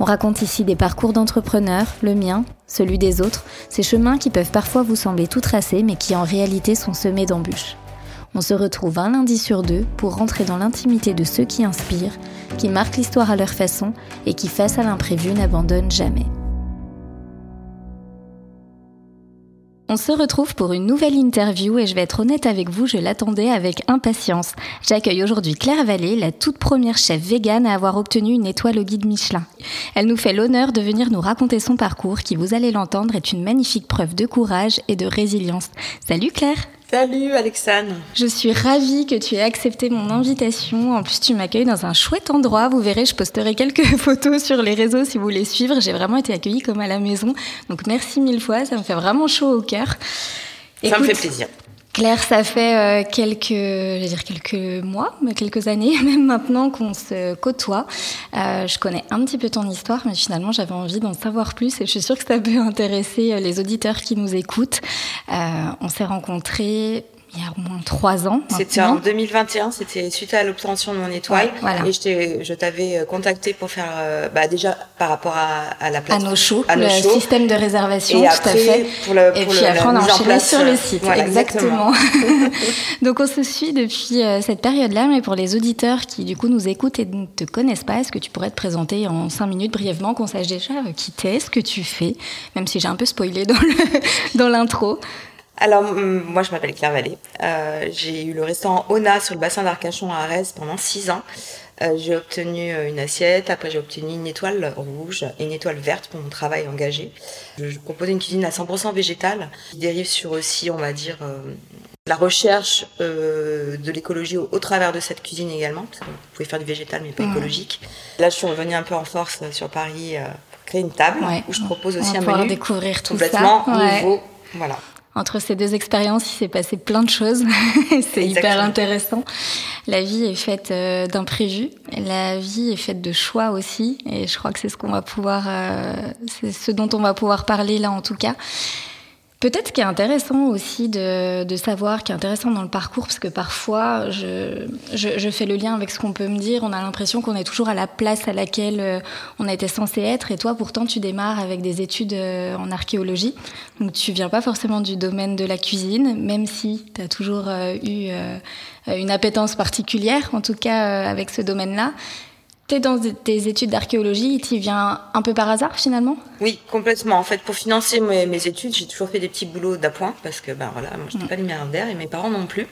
On raconte ici des parcours d'entrepreneurs, le mien, celui des autres, ces chemins qui peuvent parfois vous sembler tout tracés mais qui en réalité sont semés d'embûches. On se retrouve un lundi sur deux pour rentrer dans l'intimité de ceux qui inspirent, qui marquent l'histoire à leur façon et qui, face à l'imprévu, n'abandonnent jamais. On se retrouve pour une nouvelle interview et je vais être honnête avec vous, je l'attendais avec impatience. J'accueille aujourd'hui Claire Vallée, la toute première chef végane à avoir obtenu une étoile au guide Michelin. Elle nous fait l'honneur de venir nous raconter son parcours qui, vous allez l'entendre, est une magnifique preuve de courage et de résilience. Salut Claire Salut Alexandre. Je suis ravie que tu aies accepté mon invitation. En plus, tu m'accueilles dans un chouette endroit. Vous verrez, je posterai quelques photos sur les réseaux si vous voulez suivre. J'ai vraiment été accueillie comme à la maison. Donc merci mille fois, ça me fait vraiment chaud au cœur. Ça me fait plaisir. Claire, ça fait euh, quelques, dire quelques mois, quelques années même maintenant qu'on se côtoie. Euh, je connais un petit peu ton histoire, mais finalement j'avais envie d'en savoir plus et je suis sûre que ça peut intéresser euh, les auditeurs qui nous écoutent. on s'est rencontrés il y a au moins trois ans. C'était en 2021, c'était suite à l'obtention de mon étoile. Et je t'avais euh, contacté pour faire, euh, bah déjà par rapport à, la plateforme. À nos shows, le système de réservation, et tout à fait. Pour le, et puis après, on a enchaîné sur le site. exactement. Donc on se suit depuis euh, cette période-là, mais pour les auditeurs qui du coup nous écoutent et ne te connaissent pas, est-ce que tu pourrais te présenter en cinq minutes brièvement, qu'on sache déjà qui t'es, ce que tu fais, même si j'ai un peu spoilé dans l'intro. Alors, moi, je m'appelle Claire Vallée. Euh, j'ai eu le restaurant Ona sur le bassin d'Arcachon à Arès pendant six ans. Euh, j'ai obtenu euh, une assiette, après j'ai obtenu une étoile rouge et une étoile verte pour mon travail engagé. Je, je proposais une cuisine à 100% végétale, qui dérive sur aussi, on va dire, la recherche de l'écologie au, travers de cette cuisine également, parce que vous pouvez faire du végétal mais pas mmh. écologique. Là, je suis revenue un peu en force sur Paris pour créer une table où je propose aussi un menu découvrir tout complètement nouveau. Voilà entre ces deux expériences, il s'est passé plein de choses. c'est hyper intéressant. La vie est faite euh, d'imprévus. La vie est faite de choix aussi. Et je crois que c'est ce qu'on va pouvoir, euh, c'est ce dont on va pouvoir parler là en tout cas. Peut-être ce qui est intéressant aussi de, de, savoir, qui est intéressant dans le parcours, parce que parfois je, je, je fais le lien avec ce qu'on peut me dire, on a l'impression qu'on est toujours à la place à laquelle euh, on été censé être, et toi pourtant tu démarres avec des études euh, en archéologie, donc tu viens pas forcément du domaine de la cuisine, même si tu as toujours euh, eu une appétence particulière, en tout cas avec ce domaine-là. T'es dans tes études d'archéologie, tu viens un peu par hasard finalement? Oui, complètement. En fait, pour financer mes, études, j'ai toujours fait des petits boulots d'appoint parce que ben voilà, moi j'étais mm. pas milliardaire et mes parents non plus.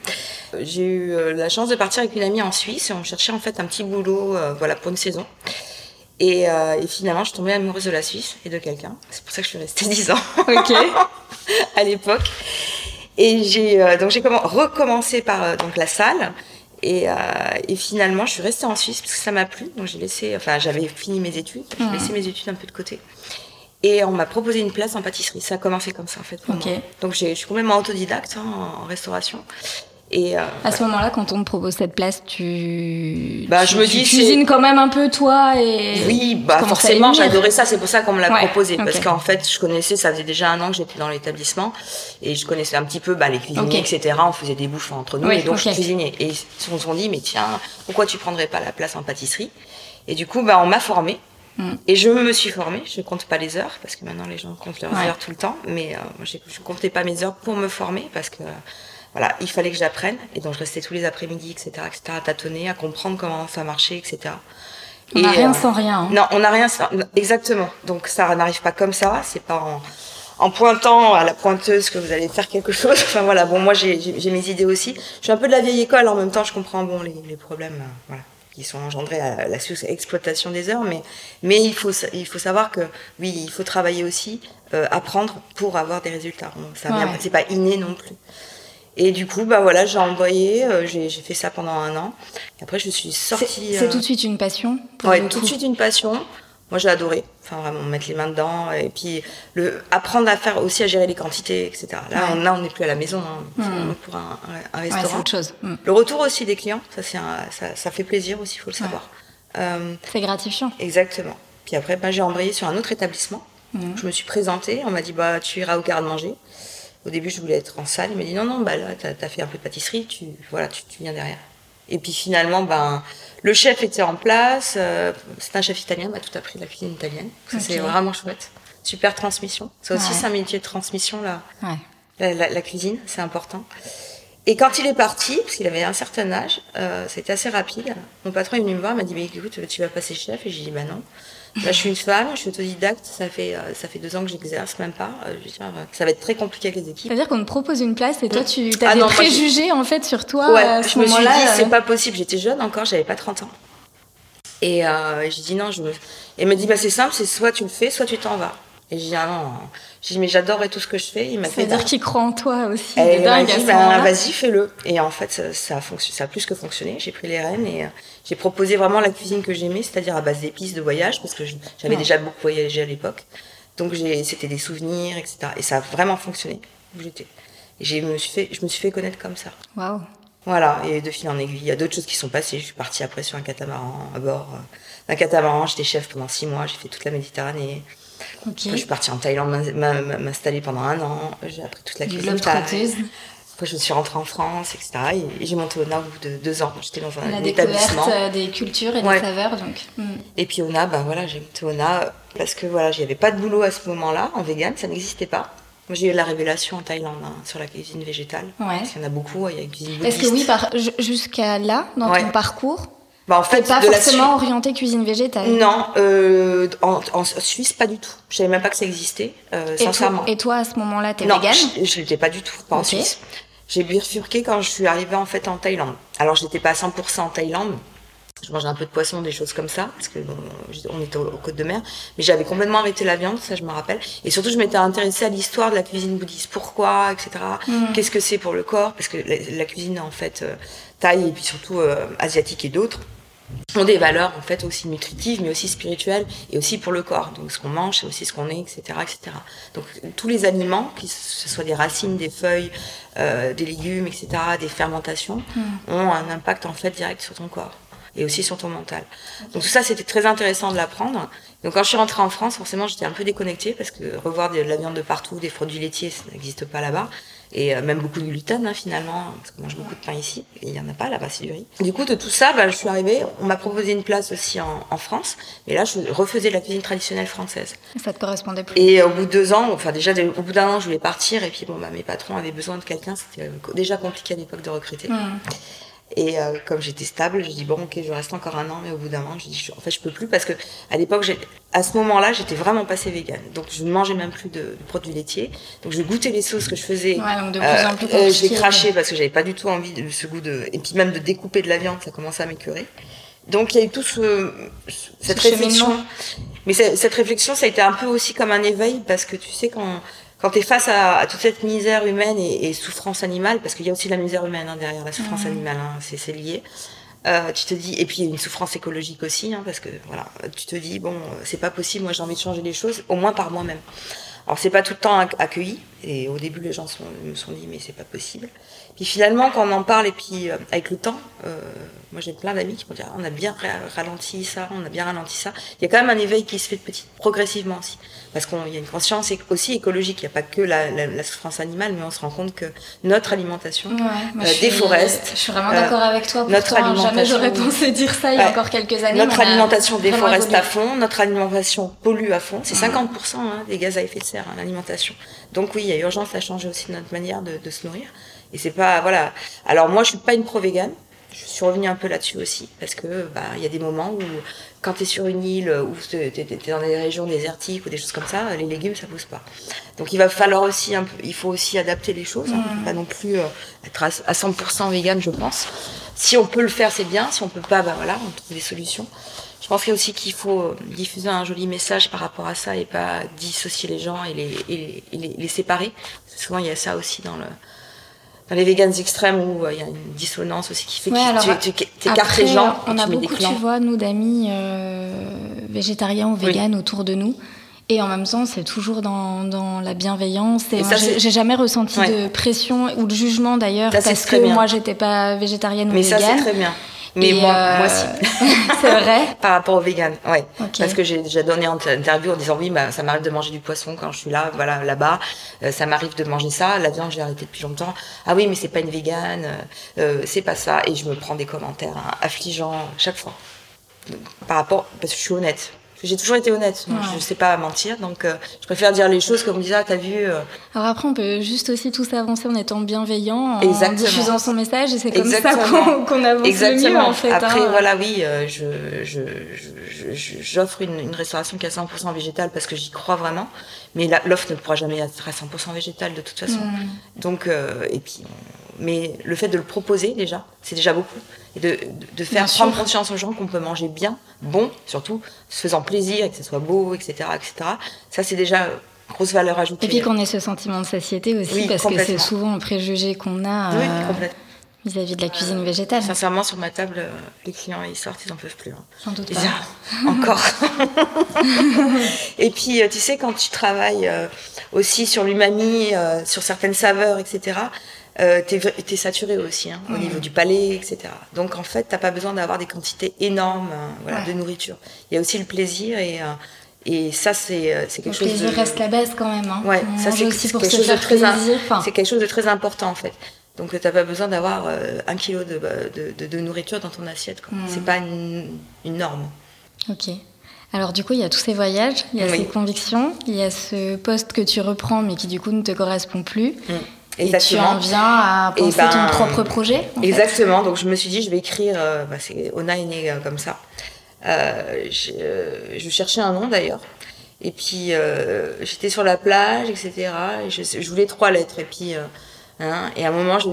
J'ai eu euh, la chance de partir avec une amie en Suisse et on cherchait en fait un petit boulot, euh, voilà, pour une saison. Et, euh, et, finalement, je suis tombée amoureuse de la Suisse et de quelqu'un. C'est pour ça que je suis restée 10 ans. Ok. à l'époque. Et j'ai donc j'ai recommencé par donc la salle. Et, euh, et, finalement, je suis restée en Suisse parce que ça m'a plu. Donc j'ai laissé, enfin, j'avais fini mes études, j'ai mmh. laissé mes études un peu de côté. Et on m'a proposé une place en pâtisserie. Ça a commencé comme ça en fait. Pour moi. Donc je suis complètement autodidacte hein, en restauration. Et euh, à ce moment-là, quand on te propose cette place, tu, bah, je me dis, cuisines quand même un peu toi et oui, bah forcément, j'adorais ça. C'est pour ça qu'on me l'a proposé parce qu'en fait, je connaissais, ça faisait déjà un an que j'étais dans l'établissement et je connaissais un petit peu bah, les cuisiniers, etc. On faisait des bouffes entre nous et donc je cuisinais. Et ils se sont dit, mais tiens, pourquoi tu prendrais pas la place en pâtisserie? Et du coup, bah, on m'a formée. Mm. Et je me suis formée, je compte pas les heures parce que maintenant les gens comptent leurs heures tout le temps, mais euh, je, je comptais pas mes heures pour me former parce que voilà, il fallait que j'apprenne. Et donc, je restais tous les après-midi, etc., etc., à tâtonner, à comprendre comment ça marchait, etc. On n'a rien euh, sans rien. Hein. Non, on n'a rien sans... Exactement. Donc, ça n'arrive pas comme ça. C'est pas en, en, pointant à la pointeuse que vous allez faire quelque chose. Enfin, voilà. Bon, moi, j'ai mes idées aussi. Je suis un peu de la vieille école. En même temps, je comprends, bon, les, les problèmes, euh, voilà qui sont engendrés à la exploitation des heures, mais, mais il, faut, il faut savoir que oui, il faut travailler aussi, euh, apprendre pour avoir des résultats. Ça ouais. c'est pas inné non plus. Et du coup, bah voilà, j'ai envoyé, euh, j'ai fait ça pendant un an. Et après, je suis sortie. C'est tout de suite une passion Ouais, tout de suite une passion. Moi, j'ai adoré. Enfin, vraiment, mettre les mains dedans. Et puis, le, apprendre à faire aussi à gérer les quantités, etc. Là, on, n'est plus à la maison hein, mmh. pour un, restaurant. autre chose. Mmh. Le retour aussi des clients, ça, ça, ça, fait plaisir aussi, il faut le savoir. Euh, c'est gratifiant. Exactement. Puis après, ben, j'ai embrayé sur un autre établissement. Mmh. Je me suis présentée. On m'a dit, bah, tu iras au garde-manger. Au début, je voulais être en salle. Il m'a dit, non, non, bah, là, tu as, fait un peu de pâtisserie. Tu, voilà, tu, tu viens derrière. Et puis finalement, ben, le chef était en place. Euh, c'est un chef italien, m'a tout appris de la cuisine italienne. C'est vraiment chouette. Super transmission. C'est aussi un métier de transmission, là. La, cuisine, c'est important. Et quand il est parti, parce qu'il avait un certain âge, euh, c'était assez rapide. Mon patron est venu me voir, il m'a dit, mais écoute, tu vas passer chef? Et j'ai dit, bah non. Là, je suis une femme, je suis autodidacte, ça fait, euh, ça fait deux ans que j'exerce, même pas. Euh, je dire, ça va être très compliqué avec les équipes. C'est-à-dire qu'on te propose une place et toi, tu as ah des préjugés en fait sur toi ouais, à ce je me suis dit, c'est pas possible. J'étais jeune encore, j'avais pas 30 ans. Et euh, j'ai dit non, je me... Et il m'a dit, bah, c'est simple, c'est soit tu le fais, soit tu t'en vas. Et j'ai dit, ah non. J'ai dit, mais j'adorerais tout ce que je fais. Il m'a fait. C'est-à-dire qu'il croit en toi aussi. Et il m'a dit, bah, vas-y, fais-le. Et en fait, ça, ça, a ça a plus que fonctionné. J'ai pris les rênes et j'ai proposé vraiment la cuisine que j'aimais, c'est-à-dire à base d'épices, de voyage, parce que j'avais déjà beaucoup voyagé à l'époque. Donc c'était des souvenirs, etc. Et ça a vraiment fonctionné où j'étais. Et je me suis fait, je me suis fait connaître comme ça. Waouh. Voilà. Et de fil en aiguille, il y a d'autres choses qui sont passées. Je suis partie après sur un catamaran à bord euh, d'un catamaran. J'étais chef pendant six mois. J'ai fait toute la Méditerranée. Okay. je suis partie en Thaïlande m'installer pendant un an. J'ai appris toute la cuisine. Après, je suis rentrée en France, etc. Et j'ai monté ONA au bout de deux ans. J'étais dans un La établissement. Euh, des cultures et des saveurs, donc. Hmm. Et puis ONA, ben voilà, j'ai monté ONA parce que voilà, j'avais pas de boulot à ce moment-là en vegan, ça n'existait pas. Moi, j'ai eu la révélation en Thaïlande hein, sur la cuisine végétale. Ouais. Il y en a beaucoup, il y a une cuisine Est-ce que oui, par, jusqu'à là, dans ton parcours, bah, en fait, pas forcément orienté cuisine végétale. Non, euh, en, Suisse pas du tout. Je savais même pas que ça existait, euh, sincèrement. et toi à ce moment-là, t'es végane Non, je l'étais pas du tout, pas en Suisse. J'ai bifurqué quand je suis arrivée en fait en Thaïlande. Alors j'étais pas à 100% en Thaïlande. Je mangeais un peu de poisson, des choses comme ça, parce que bon, on était aux, côtes de mer. Mais j'avais complètement arrêté la viande, ça je me rappelle. Et surtout, je m'étais intéressée à l'histoire de la cuisine bouddhiste. Pourquoi, etc. Mm. Qu'est-ce que c'est pour le corps? Parce que la, cuisine en fait euh, thaï et puis surtout euh, asiatique et d'autres ont des valeurs en fait aussi nutritives mais aussi spirituelles et aussi pour le corps. Donc ce qu'on mange c'est aussi ce qu'on est etc etc donc tous les aliments que ce soit des racines des feuilles euh, des légumes etc des fermentations hmm. ont un impact en fait direct sur ton corps et aussi sur ton mental. Donc tout ça c'était très intéressant de l'apprendre. Donc quand je suis rentrée en France forcément j'étais un peu déconnectée parce que revoir de la viande de partout des produits laitiers ça n'existe pas là-bas et euh, même beaucoup de gluten hein, finalement, parce qu'on mange beaucoup de pain ici, il n'y en a pas là-bas, c'est du riz. Du coup, de tout ça, bah, je suis arrivée, on m'a proposé une place aussi en, en, France, mais là, je refaisais la cuisine traditionnelle française. Ça te correspondait plus Et au bout de deux ans, enfin déjà, au bout d'un an, je voulais partir, et puis bon, bah, mes patrons avaient besoin de quelqu'un, c'était déjà compliqué à l'époque de recruter. Mmh. Et euh, comme j'étais stable, je dis bon ok, je reste encore un an, mais au bout d'un an, je dis en fait je peux plus parce que à l'époque, à ce moment-là, j'étais vraiment passée végane, donc je ne mangeais même plus de, produits laitiers. Donc je goûtais les sauces que je faisais. Ouais, donc de plus en plus euh, J'ai craché parce que j'avais pas du tout envie de ce goût de et puis même de découper de la viande, ça commençait à m'écœurer. Donc il y a eu tout ce, cette réflexion. Mais cette réflexion, ça a été un peu aussi comme un éveil parce que tu sais quand quand tu es face à, toute cette misère humaine et, souffrance animale, parce qu'il y a aussi la misère humaine hein, derrière la souffrance mmh. animale, hein, c'est lié. Euh, tu te dis, et puis il y a une souffrance écologique aussi, hein, parce que voilà, tu te dis bon, c'est pas possible, moi j'ai envie de changer les choses, au moins par moi-même. Alors c'est pas tout le temps accueilli, et au début les gens me sont dit mais c'est pas possible. Puis finalement quand on en parle et puis euh, avec le temps, euh, moi j'ai plein d'amis qui m'ont dit ah, on a bien ralenti ça, on a bien ralenti ça. Il y a quand même un éveil qui se fait petit, progressivement aussi, parce qu'il y a une conscience aussi écologique. Il n'y a pas que la, souffrance animale, mais on se rend compte que notre alimentation ouais, euh, déforeste. Je suis vraiment d'accord avec toi. Notre alimentation, jamais j'aurais pensé dire ça il y a encore quelques années. Notre alimentation déforeste à fond, notre alimentation pollue à fond. C'est 50% hein, des gaz à effet de serre hein, l'alimentation. Donc oui, il y a urgence à changer aussi notre manière de, de se nourrir. Et c'est pas voilà. Alors moi, je suis pas une pro végane je suis revenue un peu là-dessus aussi, parce que bah il y a des moments où quand tu es sur une île ou tu es, dans des régions désertiques ou des choses comme ça, les légumes ça pousse pas. Donc il va falloir aussi un peu, il faut aussi adapter les choses, hein. mmh. pas non plus euh, être à, 100% vegan, je pense. Si on peut le faire, c'est bien. Si on peut pas, bah voilà, on trouve des solutions. Je pense aussi qu'il faut euh, diffuser un joli message par rapport à ça et pas dissocier les gens et les, et les, les séparer. Souvent il y a ça aussi dans le dans les vegans extrêmes où il y a une dissonance aussi qui fait que tu, écartes les gens. On a beaucoup, tu vois, nous d'amis végétariens ou véganes autour de nous. Et en même temps, c'est toujours dans, dans, la bienveillance. Et, j'ai jamais ressenti de pression ou de jugement d'ailleurs parce que moi, j'étais pas végétarienne ou Mais végane. ça, c'est très bien. Mais moi, moi euh, aussi. c'est vrai. Par rapport au vegan, ouais. Parce que j'ai déjà donné en interview en disant oui, bah, ça m'arrive de manger du poisson quand je suis là, voilà, là-bas. Euh, ça m'arrive de manger ça. La viande, j'ai arrêté depuis longtemps. Ah oui, mais c'est pas une végane. Euh, c'est pas ça. Et je me prends des commentaires hein, affligeants chaque fois. Par rapport, parce que je suis honnête. J'ai toujours été honnête, je ne sais pas mentir, donc euh, je préfère dire les choses comme on disait, ah, t'as vu. Euh. Alors après, on peut juste aussi tous avancer en étant bibienveillant, en diffusant son message, et c'est comme ça qu'on avance Exactement. mieux en fait. Après, hein. voilà, oui, euh, je, j'offre une, une, restauration qui est à 100% végétale parce que j'y crois vraiment, mais l'offre ne pourra jamais être à 100% végétale de toute façon. Mm. Donc, et puis, mais le fait de le proposer déjà, c'est déjà beaucoup et de, de faire prendre conscience aux gens qu'on peut manger bien, bon, surtout, se faisant plaisir et que ce soit beau, etc., etc. Ça, c'est déjà grosse valeur ajoutée. Et puis qu'on ait ce sentiment de satiété aussi, parce que c'est souvent un préjugé qu'on a euh, vis-à-vis de la cuisine végétale. Sincèrement, sur ma table, euh, les clients, ils sortent, ils n'en peuvent plus. Hein. Sans doute pas. encore. et puis, euh, tu sais, quand tu travailles aussi sur l'umami, sur certaines saveurs, etc., euh, t'es es saturé aussi hein, au niveau du palais, etc. Donc en fait, t'as pas besoin d'avoir des quantités énormes voilà, de nourriture. Il y a aussi le plaisir et euh, et ça c'est euh, c'est quelque chose. Le plaisir reste la baisse quand même. Hein. Ouais, ça c'est quelque chose de très c'est quelque chose de très important en fait. Donc t'as pas besoin d'avoir euh, un kilo de, de, de, nourriture dans ton assiette. Mm. C'est pas une, une norme. Ok. Alors du coup, il y a tous ces voyages, il y a ces convictions, il y a ce poste que tu reprends mais qui du coup ne te correspond plus. Mm. Exactement. Et tu en viens à penser ton ben, propre projet Exactement. Donc je me suis dit, je vais écrire. Euh, bah, c'est Ona est née euh, comme ça. Euh, je cherchais un nom d'ailleurs. Et puis j'étais sur la plage, etc. Et je, voulais trois lettres. Et puis hein, et à un moment, je,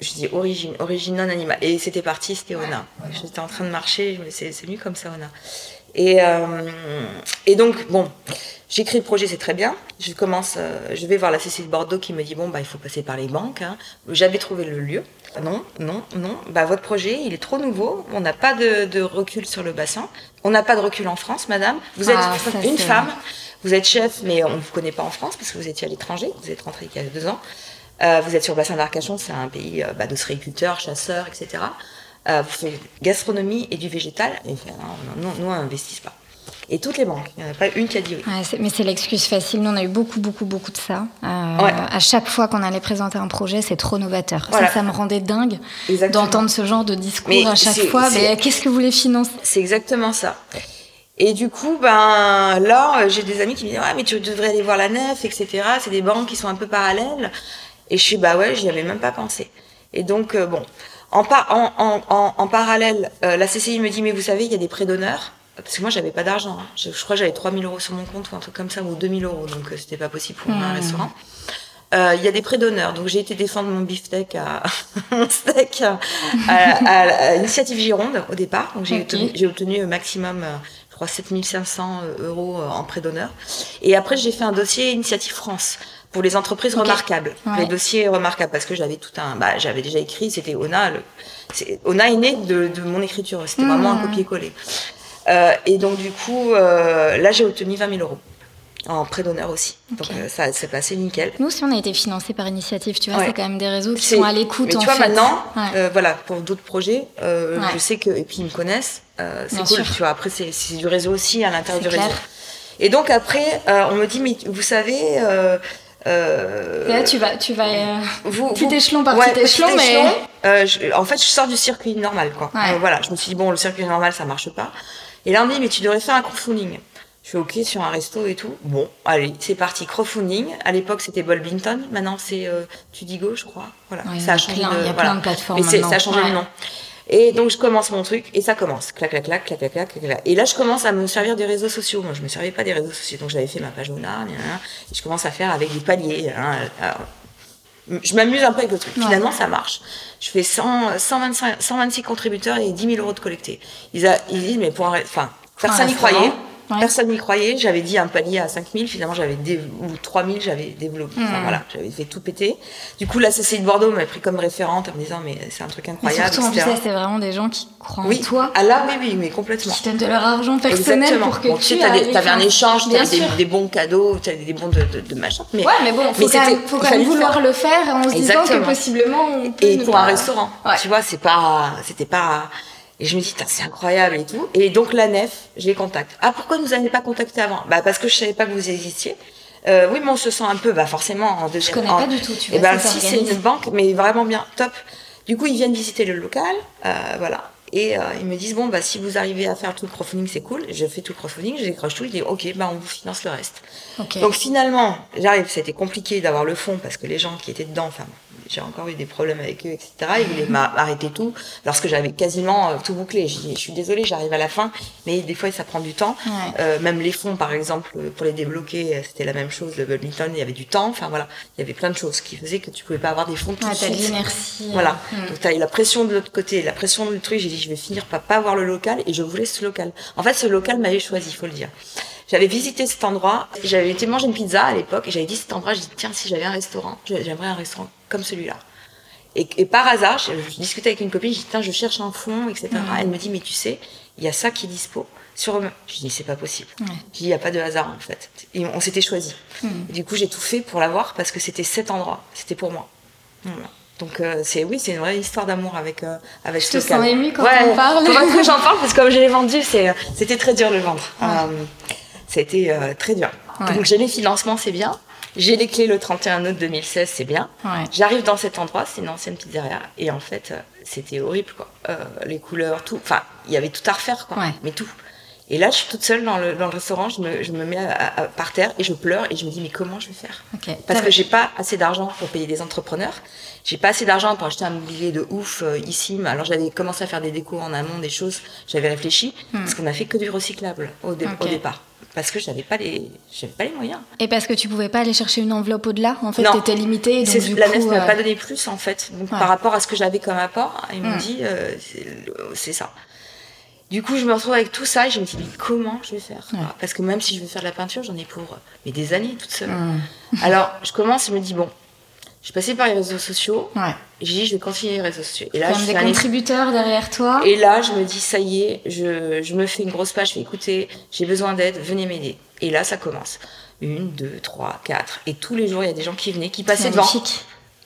je, dis origine, origine non animale. Et c'était parti, c'était Ona. J'étais en train de marcher. C'est mieux comme ça, Ona. Et, et donc bon. J'écris le projet, c'est très bien. Je commence, euh, je vais voir la CC de Bordeaux qui me dit bon bah il faut passer par les banques. Hein. J'avais trouvé le lieu. Non, non, non. Bah votre projet, il est trop nouveau. On n'a pas de, recul sur le bassin. On n'a pas de recul en France, madame. Vous êtes ah, une femme. Vous êtes chef, mais on ne vous connaît pas en France parce que vous étiez à l'étranger. Vous êtes rentré il y a deux ans. Euh, vous êtes sur le bassin d'Arcachon, c'est un pays euh, bah, de chasseurs, etc. vous faites gastronomie et du végétal. Et, non, nous, on n'investisse pas et toutes les banques. Il n'y en a pas une qui a dit oui. mais c'est l'excuse facile. Nous, on a eu beaucoup, beaucoup, beaucoup de ça. Euh, à chaque fois qu'on allait présenter un projet, c'est trop novateur. Ça, ça me rendait dingue d'entendre ce genre de discours à chaque fois. Mais qu'est-ce que vous voulez financer? C'est exactement ça. Et du coup, ben là, j'ai des amis qui me disent ouais, mais tu devrais aller voir la nef, etc. C'est des banques qui sont un peu parallèles. Et je suis bah ouais, j'y avais même pas pensé. Et donc euh, bon, en, en, en, en, parallèle, euh, la CCI me dit mais vous savez, il y a des prêts d'honneur parce que moi j'avais pas d'argent. Hein. Je, crois que j'avais 3000 euros sur mon compte ou un truc comme ça, ou 2000 euros, donc euh, c'était pas possible pour un hmm. restaurant. Euh, il y a des prêts d'honneur, donc j'ai été défendre mon beefsteak à mon steak à, à, l'initiative Gironde au départ. Donc j'ai obtenu, j'ai obtenu maximum, euh, je crois 7500 euros en prêt d'honneur. Et après j'ai fait un dossier Initiative France pour les entreprises remarquables, les dossiers remarquables, parce que j'avais tout un, bah, j'avais déjà écrit, c'était Ona. Le, Ona est né de, de mon écriture, c'était hmm. vraiment un copier-coller. Euh, et donc, du coup, euh, là, j'ai obtenu 20 000 euros en prêt d'honneur aussi. Donc euh, ça s'est passé nickel. Nous, si on a été financé par initiative, tu vois, c'est quand même des réseaux qui sont à l'écoute. Mais tu vois, maintenant, voilà, pour d'autres projets, je sais que, et puis ils me connaissent, c'est cool, tu vois. Après, c'est du réseau aussi à l'intérieur du réseau. Et donc après, on me dit, mais vous savez. et là, tu vas, tu vas vous, petit échelon par petit échelon, mais en fait, je sors du circuit normal, quoi. voilà, je me suis dit bon, le circuit normal, ça marche pas. Et là, on me dit, mais tu devrais faire un crowdfunding. Je fais OK sur un resto et tout. Bon, allez, c'est parti. Crowdfunding. À l'époque, c'était Bolbington. Maintenant, c'est euh, Tudigo, je crois. Voilà. ça a changé. Il y a plein de plateformes. Mais ça a changé le nom. Et donc, je commence mon truc et ça commence. Clac, clac, clac, clac, clac, clac, clac. Et là, je commence à me servir des réseaux sociaux. Moi, je me servais pas des réseaux sociaux. Donc, j'avais fait ma page Ona, et je commence à faire avec des paliers. Hein, je m'amuse un peu avec le truc. Finalement, ça marche. Je fais 100, 125, 126 contributeurs et 10 000 euros de collectés. Ils, a, ils disent, mais pour enfin, personne n'y croyait. Personne n'y croyait. J'avais dit un palier à 5000, finalement j'avais ou 3000, j'avais développé. Enfin, hmm. voilà, j'avais fait tout péter. Du coup, la CCI de Bordeaux m'a pris comme référente en me disant mais c'est un truc incroyable. surtout, en c'est vraiment des gens qui croient en toi. Ah là, oui, oui, mais complètement. Qui donnent de leur argent personnel pour que tu. Tu avais un échange, tu avais des, bons cadeaux, tu avais des bons de, de, machin. Mais, ouais, mais bon, faut quand même, faut quand même vouloir le faire en se disant que possiblement on peut. Et pour un restaurant, tu vois, c'est pas, c'était pas et je me dis, c'est incroyable et tout. Et donc la nef, je les contacte. Ah, pourquoi vous n'avez pas contacté avant? Bah parce que je savais pas que vous existiez. Euh, oui, mais on se sent un peu, bah forcément en deuxième. Je connais pas du tout. Tu et ben si c'est une banque, mais vraiment bien, top. Du coup, ils viennent visiter le local, euh, voilà. Et euh, ils me disent bon bah si vous arrivez à faire tout le crowdfunding c'est cool. Je fais tout le crowdfunding, je décroche tout. Ils disent ok bah on vous finance le reste. Okay. Donc finalement j'arrive, c'était compliqué d'avoir le fond parce que les gens qui étaient dedans, enfin j'ai encore eu des problèmes avec eux, etc. Ils voulaient m'arrêter tout, lorsque j'avais quasiment euh, tout bouclé. Je dis, je suis désolée, j'arrive à la fin, mais des fois, ça prend du temps. Euh, même les fonds, par exemple, pour les débloquer, euh, c'était la même chose. Le badminton, il y avait du temps. Enfin, voilà, il y avait plein de choses qui faisaient que tu pouvais pas avoir des fonds tout de suite. merci. Voilà. Hmm. Donc, tu as eu la pression de l'autre côté, la pression du truc. J'ai dit, je vais finir par pas avoir le local, et je voulais ce local. En fait, ce local m'avait choisi, il faut le dire. J'avais visité cet endroit, j'avais été manger une pizza à l'époque, et j'avais dit cet endroit, j'ai dit, tiens, si j'avais un restaurant, j'aimerais un restaurant comme celui-là. Et, par hasard, je, discutais avec une copine, je dis, tiens, je cherche un fond, etc. Elle me dit, mais tu sais, il y a ça qui est dispo. Sur... Je dis, c'est pas possible. Je dis, il n'y a pas de hasard, en fait. Et on s'était choisi. Mm. Du coup, j'ai tout fait pour l'avoir parce que c'était cet endroit. C'était pour moi. Donc euh, c'est oui, c'est une vraie histoire d'amour avec euh, avec je te sens émue quand ouais, on parle. que j'en parle parce que comme je l'ai vendu, c'est c'était très dur de le vendre. Euh, c'était euh, très dur. Donc j'ai les financements, c'est bien. J'ai les clés le 31 août 2016, c'est bien. J'arrive dans cet endroit, c'est une ancienne pizzeria, et en fait, euh, c'était horrible, quoi. Euh, les couleurs, tout. Enfin, il y avait tout à refaire, quoi. Mais tout. Et là, je suis toute seule dans le, dans le restaurant, je me, je me mets par terre et je pleure et je me dis mais comment je vais faire? Parce que j'ai pas assez d'argent pour payer des entrepreneurs, j'ai pas assez d'argent pour acheter un mobilier de ouf euh, ici. Alors j'avais commencé à faire des décos en amont, des choses, j'avais réfléchi hmm. parce qu'on a fait que du recyclable au, au départ parce que j'avais pas les j'avais pas les moyens. Et parce que tu pouvais pas aller chercher une enveloppe au-delà, en fait, tu étais limitée. Donc, la nef m'a euh, pas donné plus en fait. Donc, par rapport à ce que j'avais comme apport, ils m'ont hmm. dit euh, c'est ça. Du coup, je me retrouve avec tout ça et je me dis mais comment je vais faire? Parce que même si je veux faire de la peinture, j'en ai pour mais des années toute seule. Hmm. Alors, je commence et me dis bon, je suis passée par les réseaux sociaux. Ouais. J'ai dit, je vais continuer les réseaux sociaux. Et là, je des contributeurs derrière toi. Et là, je me dis, ça y est, je, je me fais une grosse page, je fais écouter, j'ai besoin d'aide, venez m'aider. Et là, ça commence. Une, deux, trois, quatre. Et tous les jours, il y a des gens qui venaient, qui passaient devant.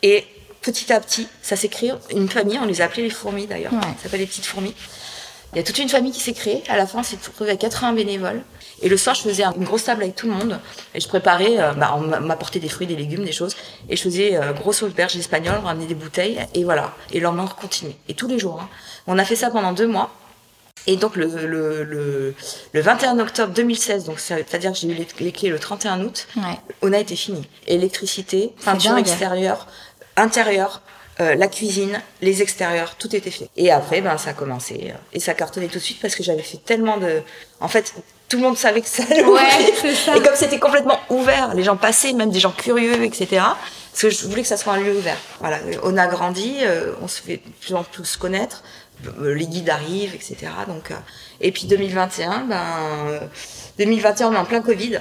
Et petit à petit, ça s'est créé une famille, on les a appelés les fourmis d'ailleurs. Ça s'appelle les petites fourmis. Il y a toute une famille qui s'est créée. À la fin, c'est retrouvé à 80 bénévoles. Et le soir, je faisais une grosse table avec tout le monde. Et je préparais, euh, bah, on m'apportait des fruits, des légumes, des choses. Et je faisais euh, grosse auberge espagnole, on ramenait des bouteilles. Et voilà. Et le lendemain, on continuait. Et tous les jours. Hein. On a fait ça pendant deux mois. Et donc le, le, le, le 21 octobre 2016, donc c'est-à-dire que j'ai eu les, clés le 31 août, on a été fini. Électricité, peinture extérieure, intérieure, euh, la cuisine, les extérieurs, tout était fait. Et après, ben ça a commencé euh, et ça cartonnait tout de suite parce que j'avais fait tellement de, en fait, tout le monde savait que ça allait ouais, ça. Et comme c'était complètement ouvert, les gens passaient, même des gens curieux, etc. Parce que je voulais que ça soit un lieu ouvert. Voilà, on a grandi, euh, on se fait de plus en plus connaître, les guides arrivent, etc. Donc, et puis 2021, ben 2021, on est en plein Covid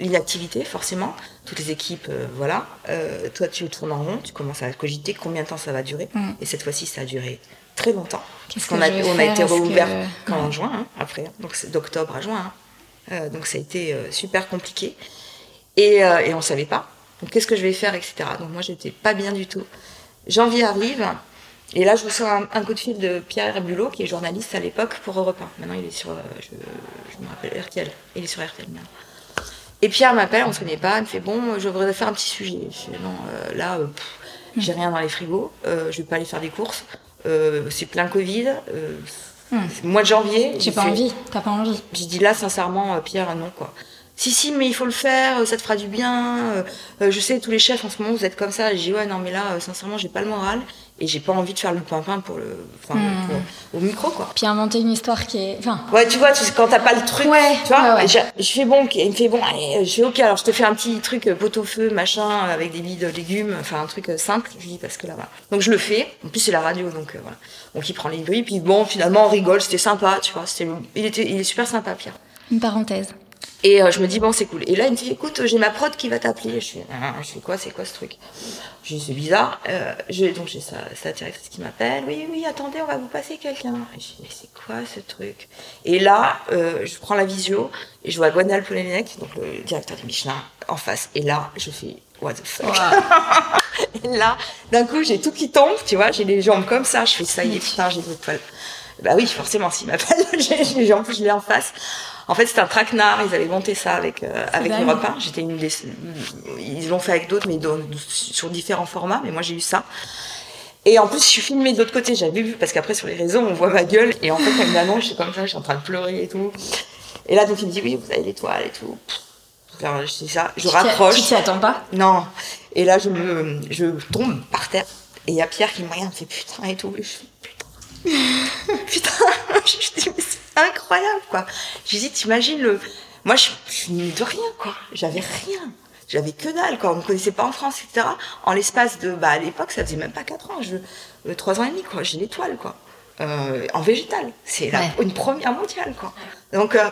l'inactivité, forcément. Toutes les équipes, euh, voilà. Euh, toi, tu tournes en rond, tu commences à cogiter combien de temps ça va durer. Mm. Et cette fois-ci, ça a duré très longtemps. Parce qu'on a, on a été rouvert qu'en juin, hein, après. Hein. Donc, c'est d'octobre à juin. Hein. Euh, donc, ça a été super compliqué. Et, et on savait pas. Donc, qu'est-ce que je vais faire, etc. Donc, moi, j'étais pas bien du tout. Janvier arrive. Et là, je reçois un, coup de fil de Pierre Bulot, qui est journaliste à l'époque pour Europe 1. Maintenant, il est sur, je, je me rappelle, RTL. Il est sur RTL maintenant. Et Pierre m'appelle, on se connaît pas, il me fait bon, je voudrais faire un petit sujet. Je dis non, euh, là, euh, j'ai rien dans les frigos, euh, je vais pas aller faire des courses. C'est plein Covid. Hmm. Mois de janvier. J'ai pas envie, t'as pas envie. J'ai dit là, sincèrement, Pierre, non quoi si si mais il faut le faire ça te fera du bien euh, euh, je sais tous les chefs en ce moment vous êtes comme ça j'ai dit ouais non mais là euh, sincèrement j'ai pas le moral et j'ai pas envie de faire le pimpin pour le enfin hmm. au micro quoi puis inventer une histoire qui est enfin ouais tu vois tu, quand t'as pas le truc ouais, tu vois Je, fais bon il me fait bon allez, je fais ok alors je te fais un petit truc pot au feu machin avec des billes de légumes enfin un truc simple je dis parce que là voilà donc je le fais en plus c'est la radio donc voilà donc il prend les grilles puis bon finalement on rigole c'était sympa tu vois c'était il était il est super sympa Pierre Une parenthèse. Et euh, je me dis, bon, c'est cool. Et là, il me dit, écoute, j'ai ma prod qui va t'appeler. Je fais, ah, je fais quoi, c'est quoi ce truc? Je dis, c'est bizarre. Euh, je, donc, j'ai sa, sa directrice qui m'appelle. Oui, oui, attendez, on va vous passer quelqu'un. Je dis, mais c'est quoi ce truc? Et là, euh, je prends la visio et je vois Gwenal Polenec, donc le directeur du Michelin, en face. Et là, je fais, what the fuck? Et là, d'un coup, j'ai tout qui tombe, tu vois, j'ai les jambes comme ça. Je fais, ça y est, putain, j'ai des poils. Bah oui, forcément, s'il m'appelle, j'ai, en plus, je l'ai en face. En fait, c'est un traquenard. Ils avaient monté ça avec euh, avec Europe 1. J'étais une des, ils l'ont fait avec d'autres, mais sur différents formats. Mais moi, j'ai eu ça. Et en plus, je suis filmée de l'autre côté. J'avais vu parce qu'après sur les réseaux, on voit ma gueule. Et en fait, il m'annonce, je suis comme ça, je suis en train de pleurer et tout. Et là, donc il me dit oui, vous avez l'étoile et tout. Alors, je dis ça, je rapproche. Tu t'y attends pas? Non. Et là, je me, je tombe par terre. Et il y a Pierre qui me regarde, me fait putain et tout. Et je fais putain, je dis mais incroyable, quoi. J'ai dit, t'imagines le. Moi, je, suis de rien, quoi. J'avais rien. J'avais que dalle, quoi. On me connaissait pas en France, etc. En l'espace de. Bah, à l'époque, ça faisait même pas 4 ans. Je, euh, 3 ans et demi, quoi. J'ai l'étoile, quoi. Euh, en végétal. C'est une première mondiale, quoi. Donc, euh,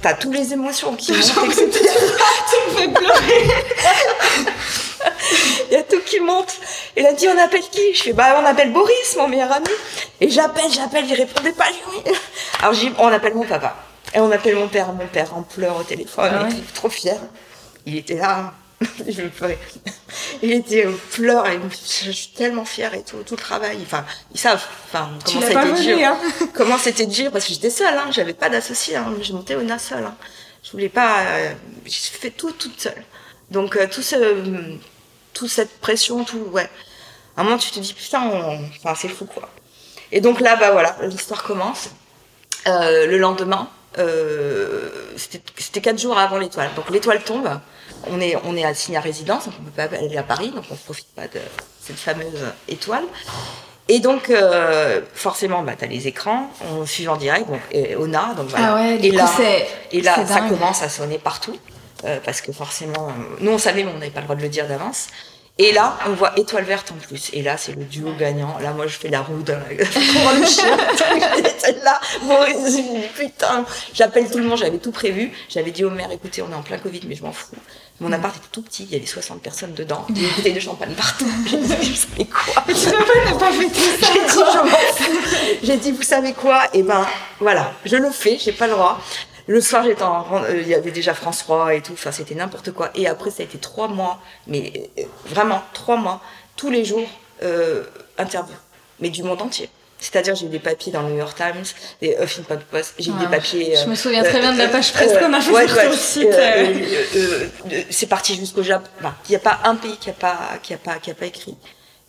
t'as toutes les émotions qui montent, etc. tu me fais pleurer. Il y a tout qui monte. Et a dit, on appelle qui? Je fais, bah, on appelle Boris, mon meilleur ami. Et j'appelle, j'appelle, il répondait pas. Alors j'ai on appelle mon papa. Et on appelle mon père, mon père en pleurs au téléphone, ah il était trop fier. Il était là, je me pleurais. Il était en pleurs et je suis tellement fière et tout, tout le travail. Enfin, ils savent, enfin, comment c'était dur. Hein. comment c'était dur parce que j'étais seule, hein, j'avais pas d'associé, hein, je montais au NA seule. Hein. Je voulais pas, euh, j'ai fait tout toute seule. Donc euh, tout ce, toute cette pression, tout, ouais. À un moment, tu te dis putain, enfin, c'est fou quoi. Et donc là, bah voilà, l'histoire commence. Euh, le lendemain, euh, c'était quatre jours avant l'étoile. Donc l'étoile tombe. On est, on est assigné à résidence, donc on peut pas aller à Paris, donc on ne profite pas de cette fameuse étoile. Et donc, euh, forcément, bah, tu as les écrans, on suit en direct, donc et, ONA, donc voilà. Ah ouais, et, là, et là, ça commence à sonner partout, euh, parce que forcément, nous on savait, mais on n'avait pas le droit de le dire d'avance. Et là, on voit étoile verte en plus. Et là, c'est le duo gagnant. Là, moi, je fais la roue de pour le chien. là, putain, j'appelle tout le monde. J'avais tout prévu. J'avais dit au maire, écoutez, on est en plein Covid, mais je m'en fous. Mon appart était tout petit. Il y avait 60 personnes dedans. Des bouteilles de champagne partout. J'ai dit, vous savez quoi? Tu pas fait tout ça. J'ai dit, je m'en fous. J'ai dit, vous savez quoi? Eh ben, voilà, je le fais. J'ai pas le droit. Le soir, j'étais en, euh, il y avait déjà France 3 et tout. Enfin, c'était n'importe quoi. Et après, ça a été trois mois, mais euh, vraiment trois mois, tous les jours, euh, interview, mais du monde entier. C'est-à-dire, j'ai eu des papiers dans le New York Times, des Huffington Post, j'ai eu des papiers. je me souviens très bien de la page presse qu'on a fait sur le site. c'est parti jusqu'au Japon. Il n'y a pas un pays qui a pas, qui a pas, qui a pas écrit.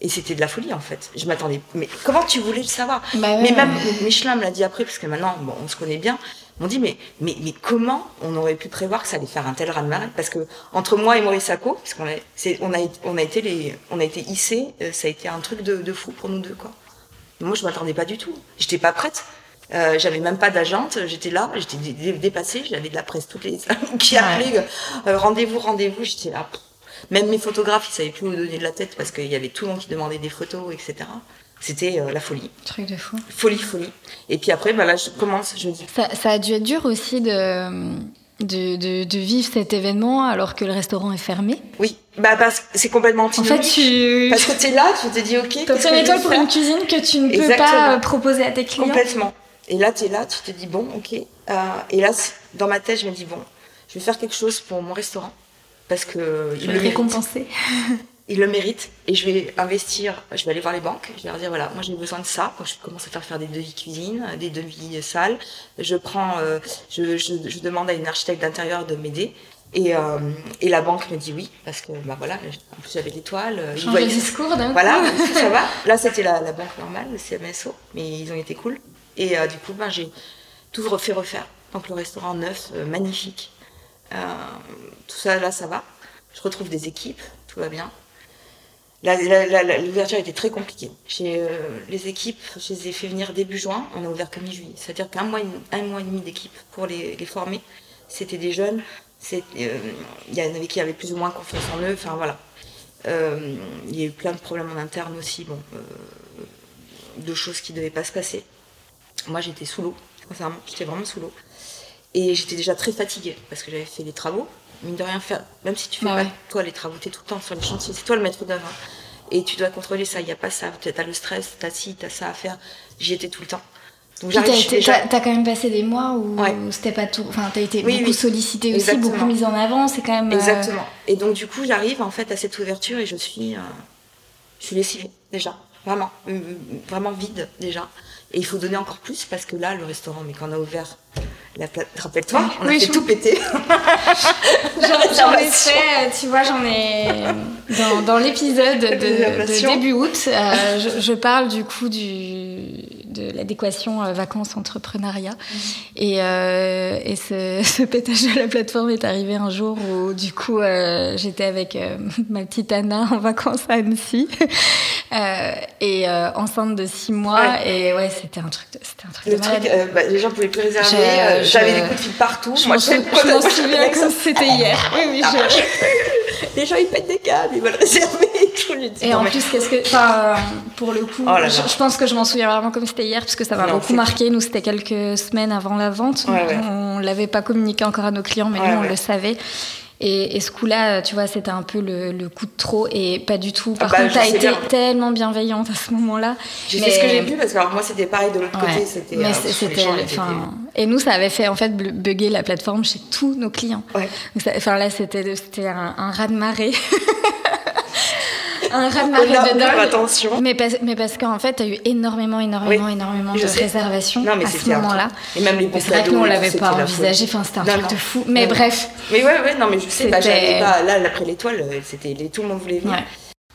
Et c'était de la folie en fait. Je m'attendais. Mais comment tu voulais le savoir? Bah Mais même Michelin me l'a dit après, parce que maintenant, bon, on se connaît bien m'ont dit mais, mais, mais comment on aurait pu prévoir que ça allait faire un tel raz-de-marée? Parce que entre moi et Maurice Sacco, parce qu'on a, on a, on a été les, on a été hissés, euh, ça a été un truc de, de fou pour nous deux quoi. Moi je m'attendais pas du tout, j'étais pas prête. Euh, j'avais même pas d'agente, j'étais là, j'étais dépassée, j'avais de la presse toutes les qui appelaient euh, rendez-vous, rendez-vous, j'étais là. Même mes photographes, ils savaient plus où donner de la tête parce qu'il y avait tout le monde qui demandait des photos, etc. C'était euh, la folie. Truc de fou. Folie, folie. Et puis après, bah là, je commence, je dis. Ça, ça, a dû être dur aussi de, de, de, vivre cet événement alors que le restaurant est fermé. Oui, bah parce que c'est complètement En fait, tu... Parce que tu es là, tu te dis, ok. T'as une étoile pour une cuisine que tu ne peux pas proposer à tes clients. Complètement. Et là, tu es là, tu te dis, bon, ok. Euh, et là, dans ma tête, je me dis, bon, je vais faire quelque chose pour mon restaurant. Parce que. Je vais le récompenser. ils le méritent et je vais investir, je vais aller voir les banques, je vais leur dire voilà, moi j'ai besoin de ça quand je commence à faire faire des devis cuisine, des devis salle, je prends, euh, je, je, je, demande à une architecte d'intérieur de m'aider et, euh, et la banque me dit oui parce que bah voilà, en plus j'avais l'étoile, ils voyaient discours d'un Voilà, ça va. Là c'était la, la, banque normale, le CMSO, mais ils ont été cool et euh, du coup ben j'ai tout refait refaire. Donc le restaurant neuf, magnifique, tout ça là ça va. Je retrouve des équipes, tout va bien. L'ouverture était très compliquée. Euh, les équipes, je les ai fait venir début juin, on a ouvert que mi-juillet. C'est-à-dire qu'un mois, un mois et demi d'équipe pour les, les former. C'était des jeunes, euh, il y en avait qui avaient plus ou moins confiance en eux, enfin voilà. Euh, il y a eu plein de problèmes en interne aussi, bon, de choses qui ne devaient pas se passer. Moi j'étais sous l'eau, sincèrement, j'étais vraiment sous l'eau. Et j'étais déjà très fatiguée parce que j'avais fait les travaux. Mine de rien, faire, même si tu fais pas toi les travaux, t'es tout le temps sur les chantiers, c'est toi le maître d'œuvre. Hein. Et tu dois contrôler ça, il n'y a pas ça. T'as le stress, t'as ci, t'as ça à faire. J'y étais tout le temps. Donc t'as as quand même passé des mois où c'était pas tout. Enfin, t'as été beaucoup sollicité aussi, beaucoup mise en avant. C'est quand même. Euh, Exactement. Et donc du coup, j'arrive en fait à cette ouverture et je suis, euh, je suis lessivée déjà, vraiment, euh, vraiment vide déjà. Et il faut donner encore plus parce que là, le restaurant, mais quand on a ouvert Rappelle-toi, on a fait tout péter. j'en ai fait, tu vois, j'en ai. Dans, dans l'épisode de, début août, euh, je, parle du coup du, de l'adéquation euh, vacances-entrepreneuriat. Et, euh, et ce, ce, pétage de la plateforme est arrivé un jour où, du coup, j'étais avec ma petite Anna en vacances à Annecy. Et enceinte de six mois. Et ouais, c'était un truc de, c'était un truc Le truc, bah, les gens pouvaient plus réserver j'avais des coups de fil partout. Je m'en souviens comme c'était hier. Oui, oui, Les gens, ils pètent des câbles, ils veulent réserver et en plus, qu'est-ce que. Enfin, pour le coup, oh je, pense que je m'en souviens vraiment comme c'était hier, parce que ça m'a beaucoup marqué. Nous, c'était quelques semaines avant la vente. On ne l'avait pas communiqué encore à nos clients, mais nous, on le savait. Et, ce coup-là, tu vois, c'était un peu le, coup de trop et pas du tout. Par ah bah, contre, t'as été tellement bienveillante à ce moment-là. J'ai fait ce que j'ai pu parce que moi, c'était pareil de l'autre côté. C'était. Mais euh, c'était. Et nous, ça avait fait en fait bugger la plateforme chez tous nos clients. Enfin là, c'était un, un raz de marée. un raz de. Attention. Mais, mais parce qu'en fait, tu as eu énormément, énormément, énormément de réservations à ce moment-là. Et même les C'est vrai que nous, on l'avait pas envisagé. Enfin, c'était un truc de fou. Mais bref. Mais ouais, ouais, non, mais je sais, bah, pas. Là, après l'étoile, euh, c'était tout le monde voulait venir.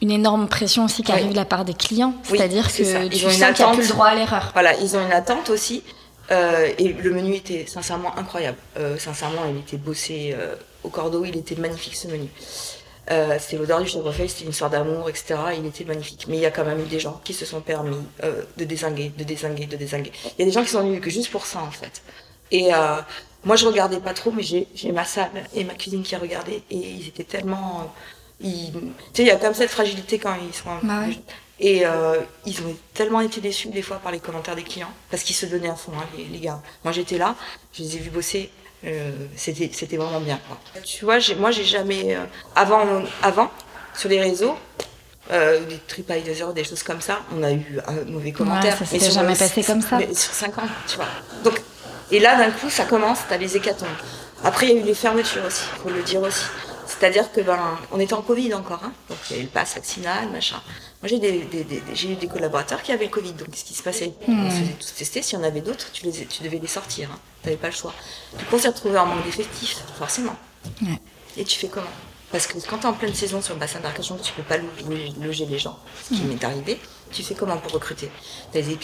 Une énorme pression aussi qui arrive de la part des clients. C'est-à-dire que tu sens qu'il n'y a plus le droit à l'erreur. Voilà, ils ont une attente aussi. Euh, et le menu était sincèrement incroyable. Euh, sincèrement, il était bossé au cordeau, il était magnifique ce menu. Euh, c'était l'odeur du chèvrefeuille, c'était une histoire d'amour, etc. Il était magnifique. Mais il y a quand même eu des gens qui se sont permis euh, de désinguer, de désinguer, de désinguer. Il y a des gens qui sont venus que juste pour ça, en fait. Et euh, moi, je regardais pas trop, mais j'ai ma salle et ma cuisine qui regardaient. Et ils étaient tellement... Tu sais, il y a comme cette fragilité quand ils sont... Bah et euh, ils ont tellement été déçus des fois par les commentaires des clients, parce qu'ils se donnaient à fond, hein, les, les, gars. Moi j'étais là, je les ai vus bosser euh, c'était c'était vraiment bien. Tu vois, moi j'ai jamais euh, avant avant sur les réseaux euh, des TripAdvisor, des choses comme ça, on a eu un mauvais commentaire. ça s'était jamais passé comme ça. Mais sur 5 ans, tu vois. Donc, et là, d'un coup, ça commence, t'as les hécatombes. Après, il y a eu les fermetures aussi, faut le dire aussi. C'est-à-dire que ben, on était en Covid encore, hein. donc il y a eu le pass vaccinal, machin. Moi, j'ai des, eu des collaborateurs qui avaient le Covid, donc ce qui se passait, on hmm. se faisait tous tester. S'il y en avait d'autres, tu, les, tu devais les sortir, hein. tu n'avais pas le choix. Du coup, on s'est retrouvé en manque d'effectifs, forcément. Et tu fais comment? Parce que quand tu es en pleine saison sur le bassin d'Arcachon, tu peux pas loger les gens, ce qui hmm. m'est arrivé. Tu fais comment pour recruter Tu as les,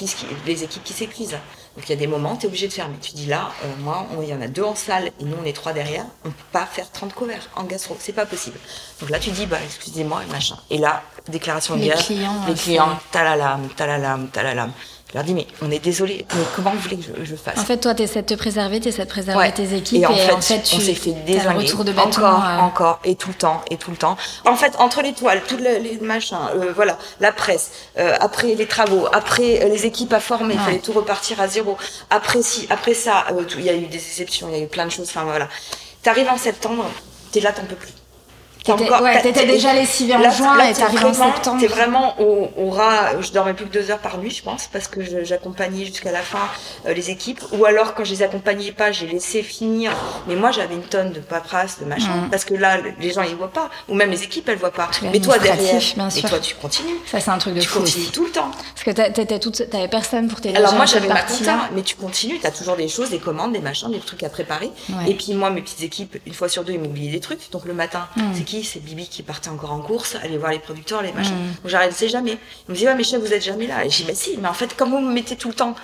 les équipes qui s'épuisent. Donc il y a des moments, tu es obligé de fermer. Tu dis là, euh, moi, il y en a deux en salle et nous, on est trois derrière. On ne peut pas faire 30 couverts en gastro. C'est pas possible. Donc là, tu dis, bah, excusez-moi, machin. Et là, déclaration de guerre. Les clients, les clients, talalam, talalam, talalam. Je leur dis, mais on est désolé, mais comment vous voulez que je, fasse En fait, toi, tu essaies de te préserver, tu essaies de préserver tes équipes. Et en, fait, on s'est fait désinguer. De encore, euh. encore, et tout le temps, et tout le temps. En fait, entre les toiles, tous les, machins, euh, voilà, la presse, euh, après les travaux, après les équipes à former, il fallait tout repartir à zéro. Après, si, après ça, il y a eu des exceptions, il y a eu plein de choses, enfin voilà. T'arrives en septembre, t'es là, t'en peux plus. T'étais déjà lessivée en juin et t'arrives en septembre. T'es vraiment au, au, rat. Je dormais plus que deux heures par nuit, je pense, parce que j'accompagnais jusqu'à la fin euh, les équipes. Ou alors, quand je les accompagnais pas, j'ai laissé finir. Mais moi, j'avais une tonne de paperasse, de machin, mm. parce que là, les gens ils voient pas, ou même les équipes elles voient pas. Mais toi derrière, bien sûr. mais toi tu continues. Ça c'est un truc de tu fou. Tu continues tout le temps. Parce que t'étais toute, t'avais personne pour t'aider. Alors moi j'avais ma compta, mais tu continues. T'as toujours des choses, des commandes, des machins, des trucs à préparer. Et puis moi, mes petites équipes, une fois sur deux, ils m'oubliaient des trucs. Donc le matin, mm. C'est C'est Bibi qui partait encore en course, aller voir les producteurs, les machins. Mm. Donc j'arrêtais jamais. Il me dit, ouais, mais chef, vous êtes jamais là. Et j'ai dit, mais si, mais en fait, comme vous me mettez tout le temps,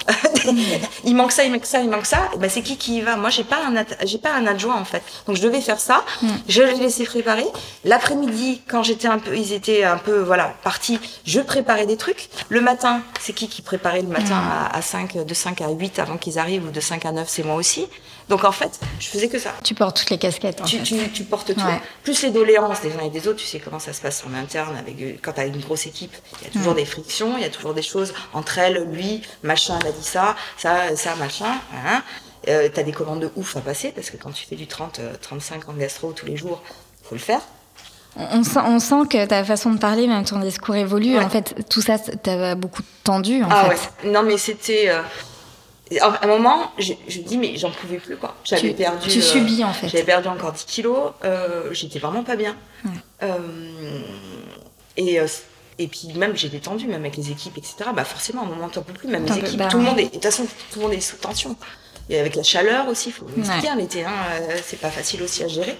il manque ça, il manque ça, il manque ça, ben, c'est qui qui y va? Moi, j'ai pas un, j'ai pas un adjoint, en fait. Donc je devais faire ça. Mm. Je les laissais préparer. L'après-midi, quand j'étais un peu, ils étaient un peu, voilà, partis, je préparais des trucs. Le matin, c'est qui qui préparait le matin mm. à, à 5, de 5 à 8 avant qu'ils arrivent, ou de 5 à 9, c'est moi aussi. Donc en fait, je faisais que ça. Tu portes toutes les casquettes. Tu, tu, portes tout. Plus les doléances des uns et des autres, tu sais comment ça se passe en interne. Avec, euh, quand tu as une grosse équipe, il y a toujours des frictions, il y a toujours des choses entre elles, lui, machin, elle a dit ça, ça, ça, machin. Hein. Euh, tu as des commandes de ouf à passer parce que quand tu fais du 30, 35 en gastro tous les jours, faut le faire. On sent, on sent que ta façon de parler, même ton discours évolue. En fait, tout ça, t'as beaucoup tendu. En ah ouais. Non, mais c'était. Euh, à un moment, je, je me dis, mais j'en pouvais plus, quoi. J'avais perdu. Tu subis, en fait. J'avais perdu encore 10 kilos. Euh, j'étais vraiment pas bien. et et puis même j'étais tendue, même avec les équipes, etc. Bah forcément, à un moment, t'en peux plus. Même les équipes, bah tout le monde est. De toute façon, tout le monde est sous tension. Et avec la chaleur aussi, il faut expliquer, ouais. l'été, hein, euh, c'est pas facile aussi à gérer.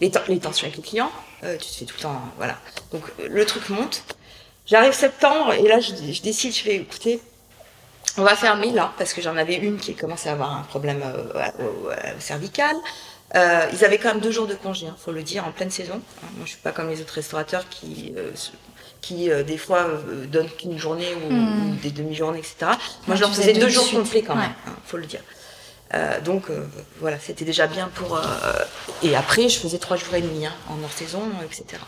Les, les tensions avec les clients, euh, tu te fais tout le temps, voilà. Donc euh, le truc monte. J'arrive septembre et là je, je, décide, je vais écouter, on va fermer là parce que j'en avais une qui commençait à avoir un problème cervical. ils avaient quand même deux jours de congé, hein, faut le dire, en pleine saison. Moi, je suis pas comme les autres restaurateurs qui qui euh, des fois euh, donnent qu'une journée ou, hmm. des demi-journées, etc. Moi, je leur faisais deux, jours complets quand même, il hein, faut le dire. Euh, donc voilà, c'était déjà bien pour. et après, je faisais trois jours et demi hein, en hors saison, etc.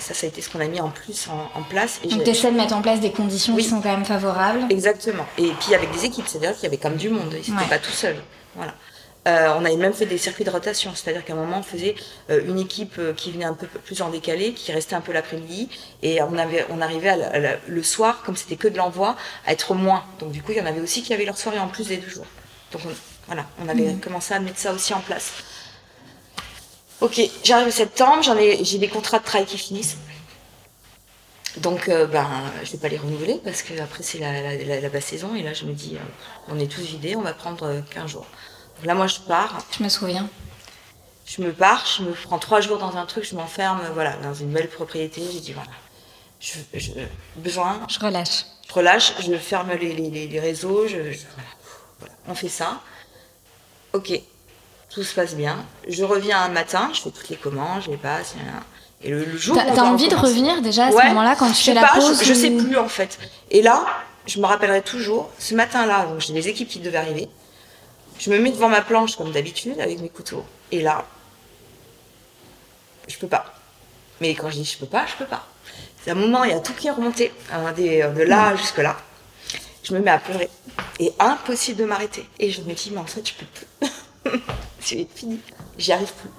ça, ça a été ce qu'on a mis en plus en, place. Et donc, tu essaies de mettre en place des conditions qui sont quand même favorables. Exactement. Et puis avec des équipes, c'est-à-dire qu'il y avait quand même du monde, ils n'étaient pas tout seuls. Voilà. Euh, on avait même fait des circuits de rotation, c'est-à-dire qu'à un moment on faisait euh, une équipe euh, qui venait un peu plus en décalé, qui restait un peu l'après-midi, et on avait, on arrivait le soir, comme c'était que de l'envoi, à être moins. Donc du coup, il y en avait aussi qui avaient leur soirée en plus des deux jours. Donc voilà, on avait mmh. commencé à mettre ça aussi en place. Ok, j'arrive en septembre, j'en ai, j'ai des contrats de travail qui finissent. Donc, ben, je vais pas les renouveler parce que après c'est la, basse saison et là je me dis, on est tous vidés, on va prendre 15 jours. Là, moi, je pars. Je me souviens. Je me pars, je me prends trois jours dans un truc, je m'enferme, voilà, dans une belle propriété. J'ai dit, voilà, je, je, besoin. Je relâche. Je relâche, je ferme les, les, les réseaux, je, voilà, on fait ça. Ok, tout se passe bien. Je reviens un matin, je fais toutes les commandes, je les passe. Et le, le jour. T'as envie de revenir déjà à ce moment-là quand tu fais la pause Je, je sais plus en fait. Et là, je me rappellerai toujours, ce matin-là, j'ai des équipes qui devaient arriver. Je me mets devant ma planche comme d'habitude avec mes couteaux. Et là, je peux pas. Mais quand je dis je peux pas, je peux pas. C'est un moment, il y a tout qui est remonté, hein, de là mm. jusque là. Je me mets à pleurer. Et impossible de m'arrêter. Et je me dis, mais en fait, je peux plus. C'est fini. J'y arrive plus.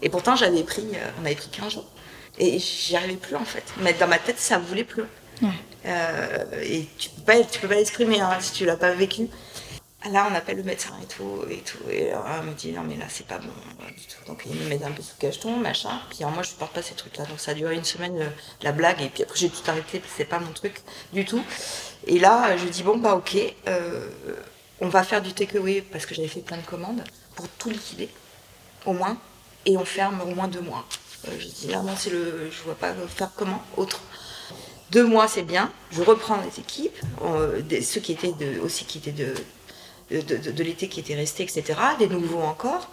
Et pourtant, j'avais pris, euh, on avait pris 15 jours. Et j'y arrivais plus, en fait. Mais dans ma tête, ça voulait plus. Euh, et tu peux pas, tu peux pas l'exprimer hein, si tu l'as pas vécu. Là, on appelle le médecin et tout, et tout. Et alors, me dit, non, mais là, c'est pas bon du tout. Donc, il me met un peu sous cacheton, machin. Puis, alors, moi, je supporte pas ces trucs-là. Donc, ça a duré une semaine, euh, la blague. Et puis, après, j'ai tout arrêté, c'est pas mon truc du tout. Et là, je dis, bon, bah, ok, euh, on va faire du takeaway parce que j'avais fait plein de commandes pour tout liquider, au moins. Et on ferme au moins deux mois. Euh, je dis, là, c'est le, je vois pas faire comment, autre. Deux mois, c'est bien. Je reprends les équipes, ceux qui étaient de, aussi qui étaient de, de, l'été qui était resté, etc., des nouveaux encore.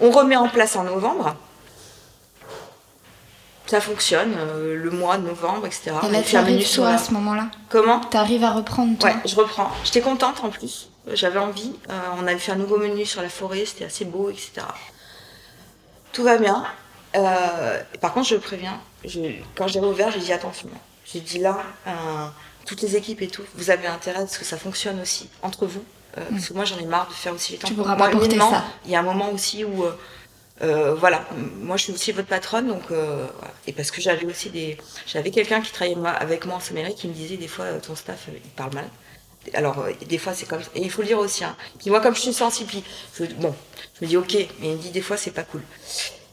On remet en place en novembre. Ça fonctionne, euh, le mois de novembre, etc. Et là, tu toi à ce moment-là Comment Tu arrives à reprendre, toi Ouais, je reprends. J'étais contente en plus. J'avais envie. Euh, on avait fait un nouveau menu sur la forêt, c'était assez beau, etc. Tout va bien. Euh, par contre, je préviens, quand j'ai rouvert, j'ai dit attention. J'ai dit là, toutes les équipes et tout, vous avez intérêt à ce que ça fonctionne aussi entre vous. Euh, parce que moi, j'en ai marre de faire aussi les temps. Tu pourras pas porter ça. Il y a un moment aussi où, euh, euh, voilà, moi, je suis aussi votre patronne, donc et parce que j'avais aussi des, j'avais quelqu'un qui travaillait avec moi en sommellerie qui me disait des fois, ton staff, il parle mal. Alors, des fois, c'est comme Et il faut le dire aussi. Hein. Puis moi, comme je suis sensible, bon, je me dis, ok, mais il me dit, des fois, c'est pas cool.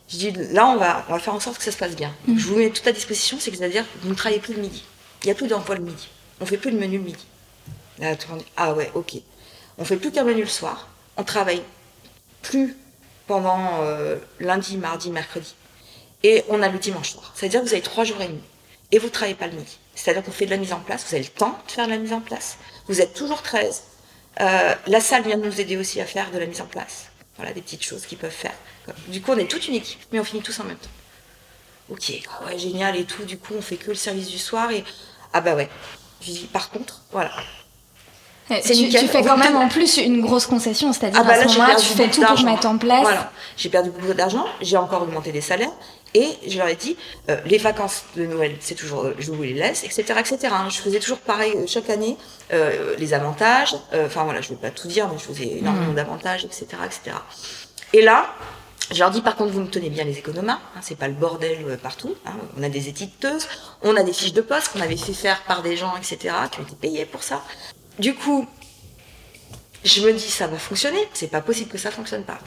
Je dis, là, on va, on va faire en sorte que ça se passe bien. Mm. Je vous mets tout à disposition, c'est-à-dire, vous ne travaillez plus le midi. Il n'y a plus d'emploi le midi. On fait plus de menu le midi. Là, tout le monde dit, ah ouais, ok. On fait plus qu'un menu le soir. On travaille plus pendant euh, lundi, mardi, mercredi. Et on a le dimanche soir. C'est-à-dire que vous avez trois jours et demi. Et vous ne travaillez pas le midi. C'est-à-dire qu'on fait de la mise en place. Vous avez le temps de faire de la mise en place. Vous êtes toujours 13. Euh, la salle vient de nous aider aussi à faire de la mise en place. Voilà des petites choses qu'ils peuvent faire. Du coup, on est toute une équipe, mais on finit tous en même temps. Ok, ah ouais, génial et tout. Du coup, on fait que le service du soir et ah bah ouais. par contre, voilà, tu, tu, fais quand même en plus une grosse concession, c'est-à-dire ah bah à ce moment-là, tu fais tout pour mettre en place. Voilà. J'ai perdu beaucoup d'argent, j'ai encore augmenté les salaires, et je leur ai dit, euh, les vacances de Noël, c'est toujours, euh, je vous les laisse, etc., etc. Je faisais toujours pareil euh, chaque année, euh, les avantages. Enfin voilà, je ne vais pas tout dire, mais je faisais énormément mmh. d'avantages, etc., etc. Et là, je leur dis par contre, vous me tenez bien les économas, hein, c'est pas le bordel partout. Hein. On a des étiqueteuses, on a des fiches de poste qu'on avait fait faire par des gens, etc., qui ont été payés pour ça. Du coup, je me dis, ça va fonctionner, c'est pas possible que ça fonctionne pas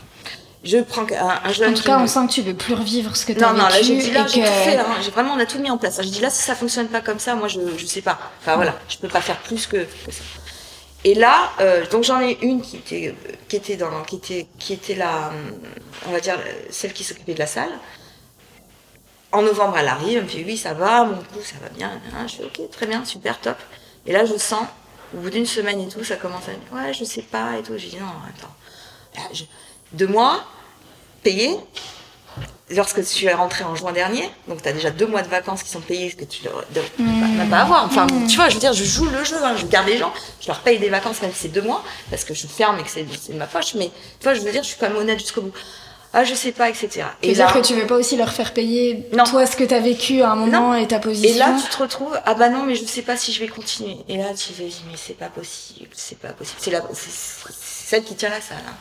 je prends un, jeune. En tout cas, on sent que tu veux plus revivre ce que tu as non, vécu. Non, là, j'ai dit, là, j'ai fait, hein. vraiment, on a tout mis en place. J'ai dit, là, si ça fonctionne pas comme ça, moi, je, je sais pas. Enfin, voilà, je peux pas faire plus que, ça. Et là, euh, donc j'en ai une qui était, qui était dans, qui était, qui était la, on va dire, celle qui s'occupait de la salle. En novembre, elle arrive, elle me fait, oui, ça va, mon coup, ça va bien. Je fais, ok, très bien, super, top. Et là, je sens, au bout d'une semaine et tout, ça commence à me dire, ouais, je sais pas et tout. J'ai dit, non, attends. deux mois, payé lorsque tu es rentré en juin dernier, donc tu as déjà deux mois de vacances qui sont payés, ce que tu ne mmh. pas avoir. Enfin, mmh. tu vois, je veux dire, je joue le jeu, hein, je garde les gens, je leur paye des vacances même si c'est deux mois, parce que je ferme et que c'est de ma poche, mais tu vois, je veux dire, je suis quand même honnête jusqu'au bout. Ah, je sais pas, etc. Et là, dire que tu veux pas aussi leur faire payer toi ce que tu as vécu à un moment et ta position. Et là, tu te retrouves, ah bah non, mais je sais pas si je vais continuer. Et là, tu te dis, mais c'est pas possible, c'est pas possible. C'est celle qui tient la salle. Hein.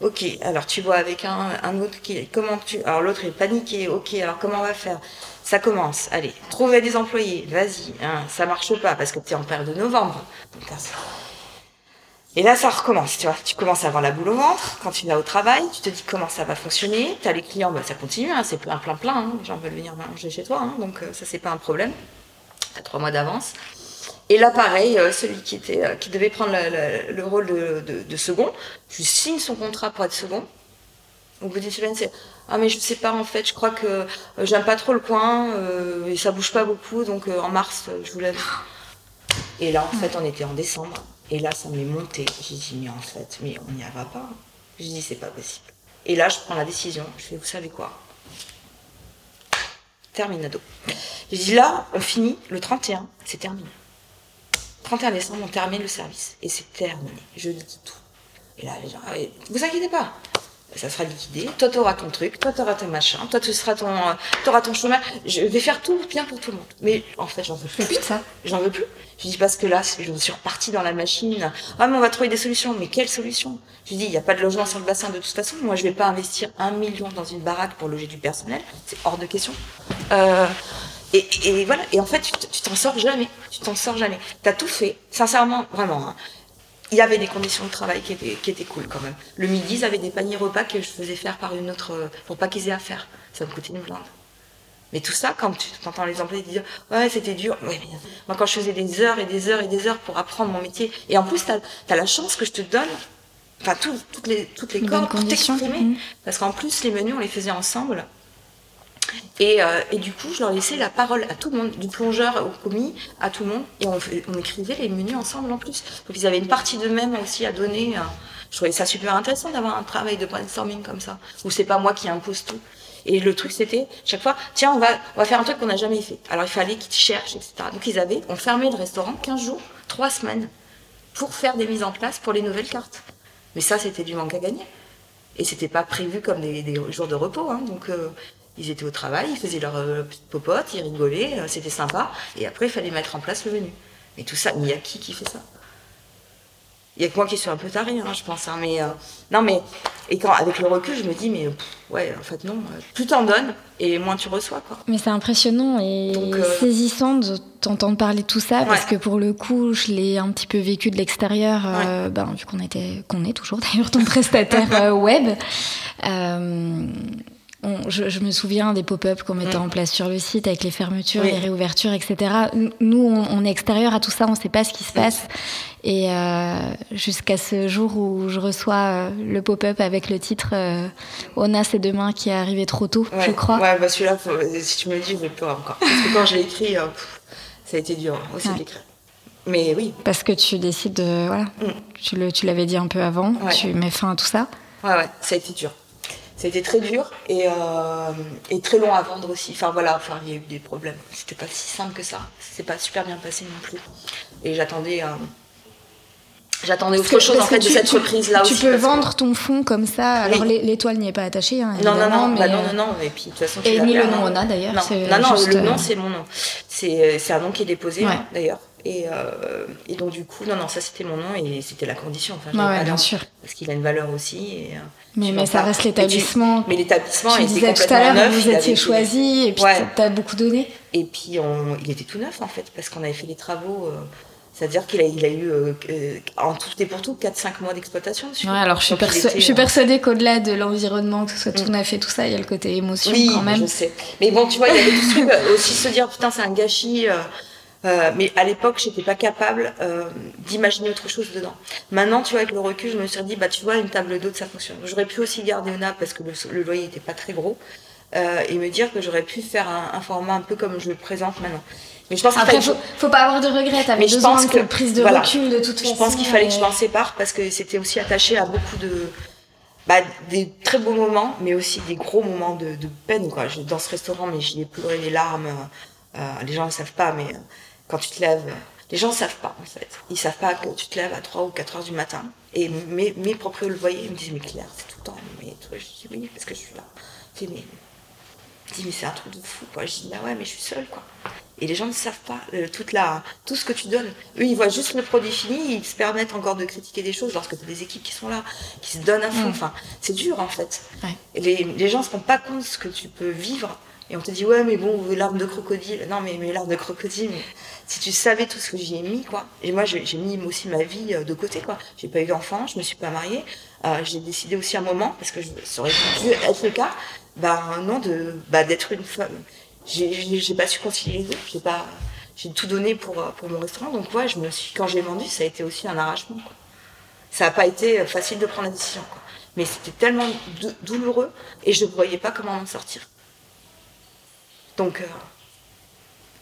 Ok, alors tu vois avec un, un autre qui, comment tu, alors l'autre est paniqué. Ok, alors comment on va faire? Ça commence. Allez, trouver des employés. Vas-y, hein, ça marche pas parce que tu es en période de novembre. Et là, ça recommence, tu vois. Tu commences à avoir la boule au ventre quand tu vas au travail. Tu te dis comment ça va fonctionner. Tu as les clients, bah, ça continue, hein, c'est plein, plein, plein. Hein, les gens veulent venir manger chez toi, hein, donc euh, ça, c'est pas un problème. Tu trois mois d'avance. Et là, pareil, euh, celui qui, était, euh, qui devait prendre le rôle de, second, je signe son contrat pour être second. Au bout d'une semaine, c'est Ah, mais je sais pas, en fait, je crois que j'aime pas trop le coin et ça bouge pas beaucoup, donc en mars, je vous l'avais. Et là, en fait, on était en décembre. Et là, ça m'est monté. J'ai dit Mais en fait, mais on n'y va pas. J'ai dit C'est pas possible. Et là, je prends la décision. Je fais Vous savez quoi? Terminado. J'ai dit Là, on finit le 31, c'est terminé. 31 décembre, on termine le service. Et c'est terminé. Je dis tout. Et là, les gens, ah vous inquiétez pas. Ça sera liquidé. Toi, tu auras ton truc. Toi, tu auras ton machin. Toi, tu seras ton, euh, auras ton chemin. Je vais faire tout bien pour tout le monde. Mais en fait, j'en veux plus. plus de ça. J'en veux plus. Je dis parce que là, je suis repartie dans la machine. Ah, mais on va trouver des solutions. Mais quelles solutions? Je dis, il n'y a pas de logement sur le bassin de toute façon. Moi, je vais pas investir un million dans une baraque pour loger du personnel. C'est hors de question. Euh, et, voilà. Et en fait, tu t'en sors jamais. Tu t'en sors jamais. T'as tout fait. Sincèrement, vraiment. Hein. Il y avait des conditions de travail qui étaient, qui étaient cool quand même. Le midi, ils avaient des paniers repas que je faisais faire par une autre, pour pas qu'ils aient à faire. Ça me coûtait une blinde. Mais tout ça, quand tu entends les employés dire ouais c'était dur, ouais, moi quand je faisais des heures et des heures et des heures pour apprendre mon métier, et en plus tu as, la chance que je te donne, enfin toutes les toutes les cordes pour t'exprimer, mmh. parce qu'en plus les menus on les faisait ensemble, euh, et, du coup, je leur laissais la parole à tout le monde, du plongeur au commis, à tout le monde. Et on, on écrivait les menus ensemble en plus. Donc ils avaient une partie d'eux-mêmes aussi à donner. Euh. Je trouvais ça super intéressant d'avoir un travail de brainstorming comme ça, où c'est pas moi qui impose tout. Et le truc, c'était chaque fois, tiens, on va, on va faire un truc qu'on n'a jamais fait. Alors il fallait qu'ils cherchent, etc. Donc ils avaient, on fermait le restaurant 15 jours, 3 semaines, pour faire des mises en place pour les nouvelles cartes. Mais ça, c'était du manque à gagner. Et c'était pas prévu comme des, jours de repos. Hein. Donc euh, ils étaient au travail, ils faisaient leur euh, petite popote, ils rigolaient, euh, c'était sympa. Et après, il fallait mettre en place le menu. Mais tout ça, il y a qui qui fait ça? Il y a que moi qui suis un peu taré, hein, je pense. Hein, mais euh, non, mais et quand avec le recul, je me dis, mais ouais, en fait non. Plus t'en donnes et moins tu reçois, quoi. Mais c'est impressionnant et saisissant de t'entendre parler de tout ça parce que pour le coup, je l'ai un petit peu vécu de l'extérieur, ben, vu qu'on était, qu'on est toujours d'ailleurs ton prestataire web je, me souviens des pop-up qu'on mettait mm. en place sur le site avec les fermetures, les réouvertures, etc. Nous, on, est extérieur à tout ça, on ne sait pas ce qui se passe. Et euh, jusqu'à ce jour où je reçois euh, le pop-up avec le titre euh, Ona, c'est demain qui est arrivé trop tôt, je crois. Ouais, bah celui-là, si tu me le dis, je vais pleurer encore. Parce que quand je l'ai écrit, ça a été dur aussi de l'écrire. Mais oui. Parce que tu décides de. Voilà. Mm. Tu l'avais dit un peu avant, tu mets fin à tout ça. Ouais, ouais, ça a été dur. C'était très dur et, euh, et, très long à vendre aussi. Enfin voilà, enfin il y a eu des problèmes. C'était pas si simple que ça. C'est pas super bien passé non plus. Et j'attendais. Euh, j'attendais autre chose en fait de cette reprise là aussi. Tu peux vendre ton fond comme ça. Alors l'étoile n'y est pas attachée. Hein, non, non, non, mais... bah, non, non, non. Et puis de toute façon. Et ni le nom on a d'ailleurs. Non, non, le nom c'est mon nom. C'est un nom qui est déposé hein, d'ailleurs. Et, euh, et, donc du coup, non, non, ça c'était mon nom et c'était la condition. Enfin, ouais, bien sûr. Parce qu'il a une valeur aussi. Et, euh, mais, mais ça reste l'établissement. Mais l'établissement était complètement tout à l'heure, Vous étiez choisi et puis ouais. t'as beaucoup donné. Et puis on, il était tout neuf en fait parce qu'on avait fait les travaux. Euh, c'est-à-dire qu'il a, il a eu, en tout et pour tout, 4-5 mois d'exploitation. Ouais, alors je suis, je suis persuadée qu'au-delà de l'environnement, que ce soit tout mm. neuf et tout ça, il y a le côté émotion quand même. je sais. Mais bon, tu vois, il y avait tout ce truc aussi se dire, putain, c'est un gâchis. Euh, mais à l'époque, j'étais pas capable euh, d'imaginer autre chose dedans. Maintenant, tu vois, avec le recul, je me suis dit, bah, tu vois, une table d'hôte, ça fonctionne. J'aurais pu aussi garder Ona parce que le, loyer était pas très gros euh, et me dire que j'aurais pu faire un, un, format un peu comme je le présente maintenant. Mais je pense Après, faut, faut pas avoir de regrets. T'avais je pense que, prise de recul de toute façon. Je pense qu'il fallait que je m'en sépare parce que c'était aussi attaché à beaucoup de bah, des très beaux moments, mais aussi des gros moments de, de peine. Quoi. Dans ce restaurant, mais j'y ai pleuré les larmes. Euh, les gens ne savent pas, mais quand tu te lèves, les gens ne savent pas en fait. Ils savent pas que tu te lèves à 3 ou 4 heures du matin. Et mes, mes propres le voyaient, ils me disaient, mais Claire, c'est tout le temps. Mais toi, je dis, oui, parce que je suis là. Je dis, mais, dis, mais c'est un truc de fou, quoi. Je dis, bah ouais, mais je suis seule, quoi. Et les gens ne savent pas euh, toute la, tout ce que tu donnes. Eux, ils voient juste le produit fini, ils se permettent encore de critiquer des choses lorsque tu as des équipes qui sont là, qui se donnent à fond. Mm. Enfin, c'est dur, en fait. Et les, les gens ne se rendent pas compte de ce que tu peux vivre. Et on te dit, ouais, mais bon, l'arme de crocodile. Non, mais, mais l'arme de crocodile, si tu savais tout ce que j'y ai mis, quoi. Et moi, j'ai mis aussi ma vie euh, de côté, quoi. J'ai pas eu d'enfant, je me suis pas mariée. Euh, j'ai décidé aussi un moment, parce que ça aurait dû être le cas, bah, non, de, bah, d'être une femme. J'ai pas su concilier les deux. J'ai tout donné pour, euh, pour mon restaurant. Donc, ouais, je me suis, quand j'ai vendu, ça a été aussi un arrachement, quoi. Ça a pas été facile de prendre la décision, quoi. Mais c'était tellement douloureux et je ne voyais pas comment m'en sortir. Donc,